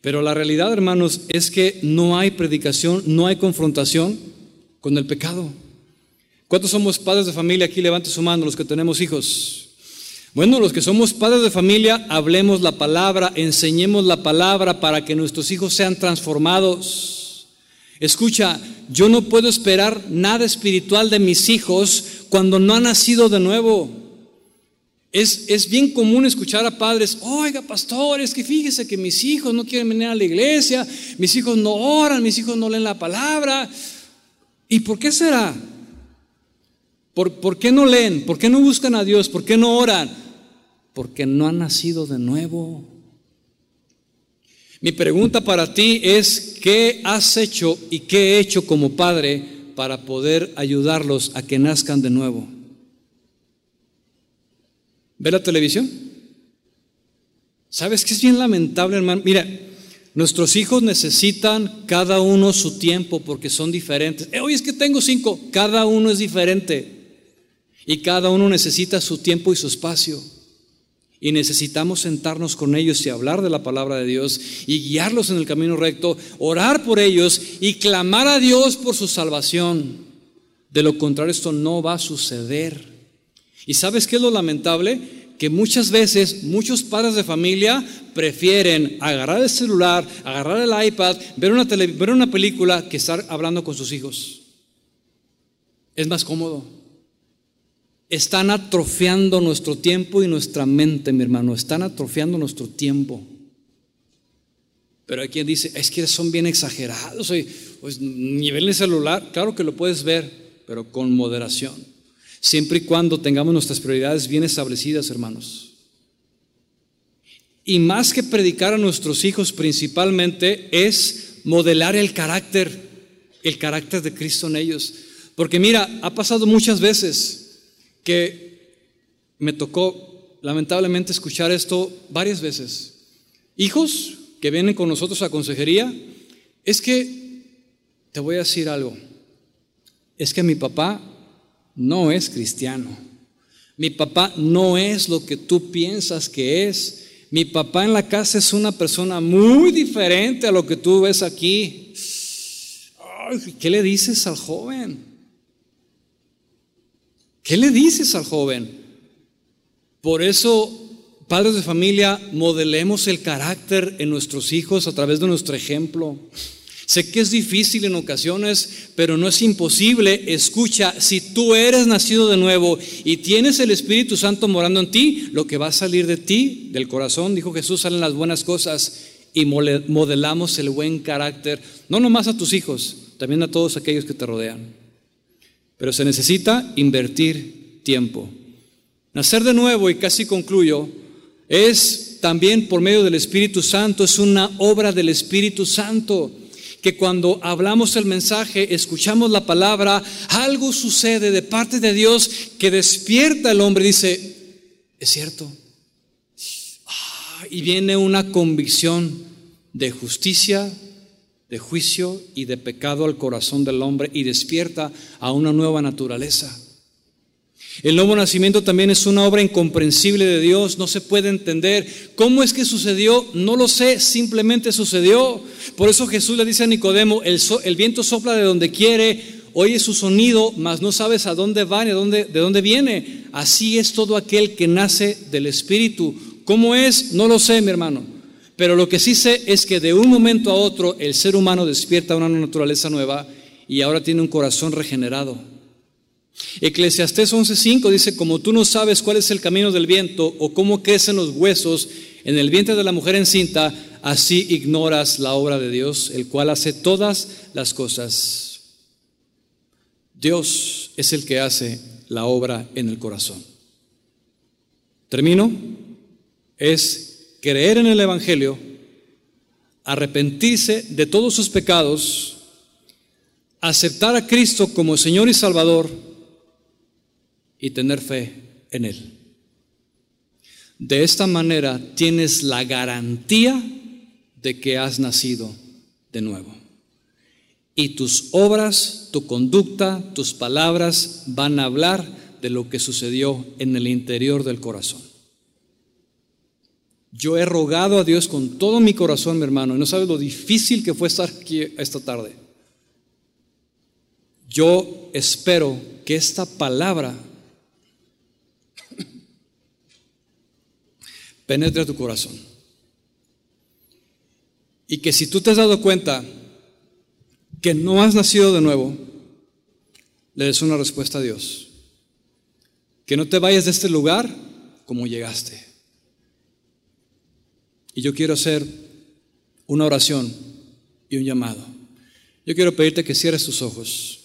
Pero la realidad, hermanos, es que no hay predicación, no hay confrontación con el pecado. ¿Cuántos somos padres de familia? Aquí levante su mano los que tenemos hijos. Bueno, los que somos padres de familia, hablemos la palabra, enseñemos la palabra para que nuestros hijos sean transformados. Escucha, yo no puedo esperar nada espiritual de mis hijos cuando no han nacido de nuevo. Es, es, bien común escuchar a padres, oiga, pastor, es que fíjese que mis hijos no quieren venir a la iglesia, mis hijos no oran, mis hijos no leen la palabra. ¿Y por qué será? ¿Por, ¿Por qué no leen? ¿Por qué no buscan a Dios? ¿Por qué no oran? Porque no han nacido de nuevo. Mi pregunta para ti es, ¿qué has hecho y qué he hecho como padre para poder ayudarlos a que nazcan de nuevo. ¿Ve la televisión? ¿Sabes que es bien lamentable, hermano? Mira, Nuestros hijos necesitan cada uno su tiempo porque son diferentes. Eh, oye, es que tengo cinco. Cada uno es diferente. Y cada uno necesita su tiempo y su espacio. Y necesitamos sentarnos con ellos y hablar de la palabra de Dios y guiarlos en el camino recto, orar por ellos y clamar a Dios por su salvación. De lo contrario, esto no va a suceder. ¿Y sabes qué es lo lamentable? que muchas veces muchos padres de familia prefieren agarrar el celular, agarrar el iPad, ver una, ver una película que estar hablando con sus hijos. Es más cómodo. Están atrofiando nuestro tiempo y nuestra mente, mi hermano. Están atrofiando nuestro tiempo. Pero hay quien dice, es que son bien exagerados. Pues nivel de celular, claro que lo puedes ver, pero con moderación siempre y cuando tengamos nuestras prioridades bien establecidas, hermanos. Y más que predicar a nuestros hijos principalmente es modelar el carácter, el carácter de Cristo en ellos. Porque mira, ha pasado muchas veces que me tocó lamentablemente escuchar esto varias veces. Hijos que vienen con nosotros a consejería, es que, te voy a decir algo, es que mi papá no es cristiano. Mi papá no es lo que tú piensas que es. Mi papá en la casa es una persona muy diferente a lo que tú ves aquí. ¿Qué le dices al joven? ¿Qué le dices al joven? Por eso, padres de familia, modelemos el carácter en nuestros hijos a través de nuestro ejemplo. Sé que es difícil en ocasiones, pero no es imposible. Escucha, si tú eres nacido de nuevo y tienes el Espíritu Santo morando en ti, lo que va a salir de ti, del corazón, dijo Jesús, salen las buenas cosas y modelamos el buen carácter, no nomás a tus hijos, también a todos aquellos que te rodean. Pero se necesita invertir tiempo. Nacer de nuevo, y casi concluyo, es también por medio del Espíritu Santo, es una obra del Espíritu Santo que cuando hablamos el mensaje, escuchamos la palabra, algo sucede de parte de Dios que despierta al hombre y dice, es cierto. Ah, y viene una convicción de justicia, de juicio y de pecado al corazón del hombre y despierta a una nueva naturaleza. El nuevo nacimiento también es una obra incomprensible de Dios, no se puede entender. ¿Cómo es que sucedió? No lo sé, simplemente sucedió. Por eso Jesús le dice a Nicodemo, el, viento sopla de donde quiere, oye su sonido, mas no sabes a dónde va ni dónde, de dónde viene. Así es todo aquel que nace del Espíritu. ¿Cómo es? No lo sé, mi hermano. Pero lo que sí sé es que de un momento a otro el ser humano despierta una naturaleza nueva y ahora tiene un corazón regenerado. Eclesiastés 11:5 dice, como tú no sabes cuál es el camino del viento o cómo crecen los huesos en el vientre de la mujer encinta, así ignoras la obra de Dios, el cual hace todas las cosas. Dios es el que hace la obra en el corazón. Termino. Es creer en el Evangelio, arrepentirse de todos sus pecados, aceptar a Cristo como Señor y Salvador, y tener fe en Él. De esta manera tienes la garantía de que has nacido de nuevo. Y tus obras, tu conducta, tus palabras van a hablar de lo que sucedió en el interior del corazón. Yo he rogado a Dios con todo mi corazón, mi hermano, y no sabes lo difícil que fue estar aquí esta tarde. Yo espero que esta palabra penetre tu corazón. Y que si tú te has dado cuenta que no has nacido de nuevo, le des una respuesta a Dios. Que no te vayas de este lugar como llegaste. Y yo quiero hacer una oración y un llamado. Yo quiero pedirte que cierres tus ojos.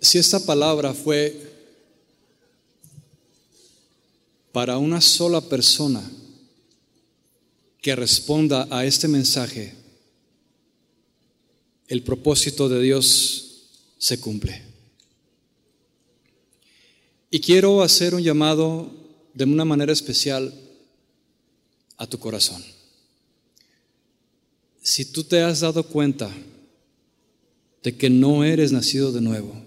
Si esta palabra fue para una sola persona que responda a este mensaje, el propósito de Dios se cumple. Y quiero hacer un llamado de una manera especial a tu corazón. Si tú te has dado cuenta de que no eres nacido de nuevo,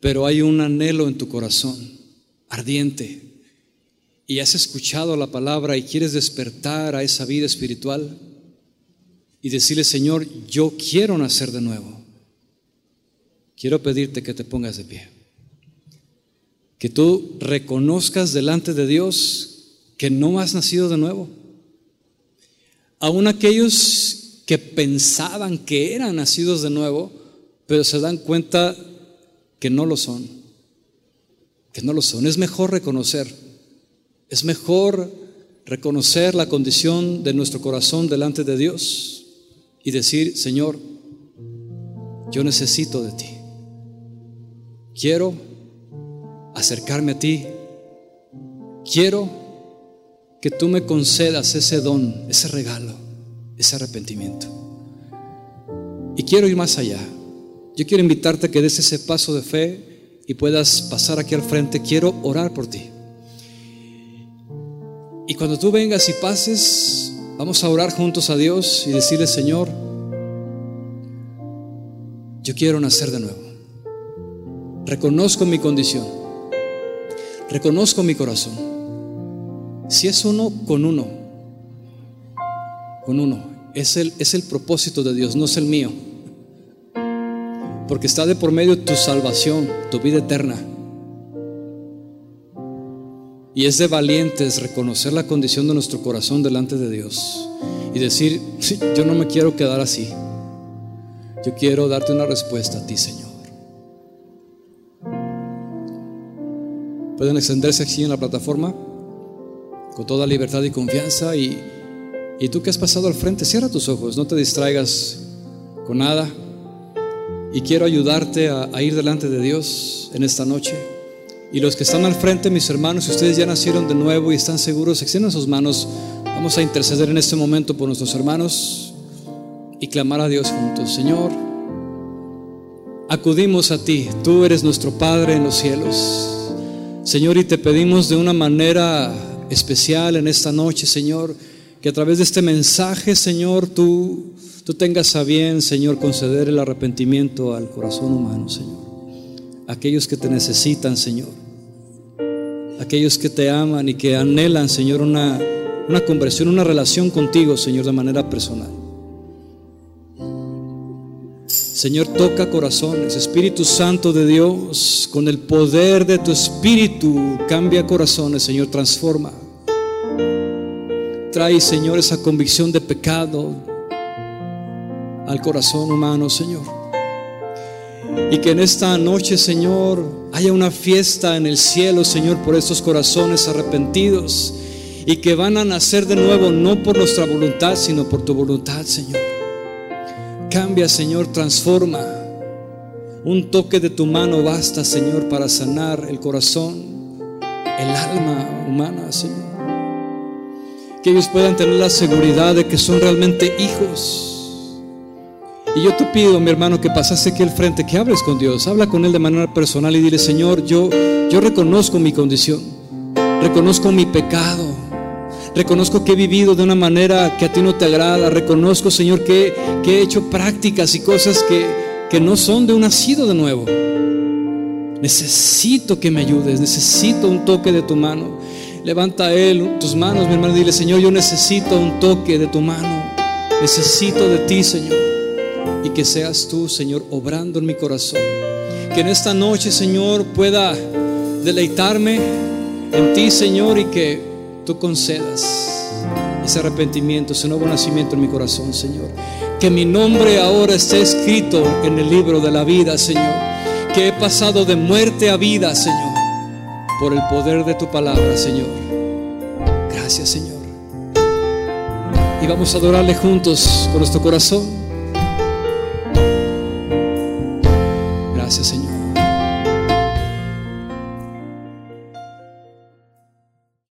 pero hay un anhelo en tu corazón ardiente y has escuchado la palabra y quieres despertar a esa vida espiritual y decirle, Señor, yo quiero nacer de nuevo, quiero pedirte que te pongas de pie que tú reconozcas delante de Dios que no has nacido de nuevo. Aún aquellos que pensaban que eran nacidos de nuevo, pero se dan cuenta que no lo son, que no lo son. Es mejor reconocer, es mejor reconocer la condición de nuestro corazón delante de Dios y decir, Señor, yo necesito de ti. Quiero acercarme a ti. Quiero que tú me concedas ese don, ese regalo, ese arrepentimiento. Y quiero ir más allá. Yo quiero invitarte a que des ese paso de fe y puedas pasar aquí al frente. Quiero orar por ti. Y cuando tú vengas y pases, vamos a orar juntos a Dios y decirle, Señor, yo quiero nacer de nuevo. Reconozco mi condición reconozco mi corazón. Si es uno con uno, con uno, es el, es el propósito de Dios, no es el mío. Porque está de por medio tu salvación, tu vida eterna. Y es de valientes reconocer la condición de nuestro corazón delante de Dios y decir, yo no me quiero quedar así. Yo quiero darte una respuesta a ti, Señor. Pueden extenderse aquí en la plataforma con toda libertad y confianza. Y, y tú que has pasado al frente, cierra tus ojos, no te distraigas con nada. Y quiero ayudarte a, ir delante de Dios en esta noche. Y los que están al frente, mis hermanos, si ustedes ya nacieron de nuevo y están seguros, extiendan sus manos. Vamos a interceder en este momento por nuestros hermanos y clamar a Dios juntos. Señor, acudimos a ti. Tú eres nuestro Padre en los cielos. Señor, y te pedimos de una manera especial en esta noche, Señor, que a través de este mensaje, Señor, tú, tú tengas a bien, Señor, conceder el arrepentimiento al corazón humano, Señor. Aquellos que te necesitan, Señor. Aquellos que te aman y que anhelan, Señor, una, una conversión, una relación contigo, Señor, de manera personal. Señor, toca corazones. Espíritu Santo de Dios, con el poder de tu Espíritu, cambia corazones, Señor, transforma. Trae, Señor, esa convicción de pecado al corazón humano, Señor. Y que en esta noche, Señor, haya una fiesta en el cielo, Señor, por estos corazones arrepentidos y que van a nacer de nuevo, no por nuestra voluntad, sino por tu voluntad, Señor. Cambia, Señor, transforma. Un toque de tu mano basta, Señor, para sanar el corazón, el alma humana, Señor. Que ellos puedan tener la seguridad de que son realmente hijos. Y yo te pido, mi hermano, que pasaste aquí al frente, que hables con Dios, habla con Él de manera personal y dile, Señor, yo, yo reconozco mi condición, reconozco mi pecado, Reconozco que he vivido de una manera que a ti no te agrada. Reconozco, Señor, que, he hecho prácticas y cosas que, que no son de un nacido de nuevo. Necesito que me ayudes, necesito un toque de tu mano. Levanta a Él tus manos, mi hermano, y dile, Señor, yo necesito un toque de tu mano. Necesito de ti, Señor. Que seas tú, Señor, obrando en mi corazón. Que en esta noche, Señor, pueda deleitarme en ti, Señor, y que tú concedas ese arrepentimiento, ese nuevo nacimiento en mi corazón, Señor. Que mi nombre ahora esté escrito en el libro de la vida, Señor. Que he pasado de muerte a vida, Señor, por el poder de tu palabra, Señor. Gracias, Señor. Y vamos a adorarle juntos con nuestro corazón. Gracias, Señor.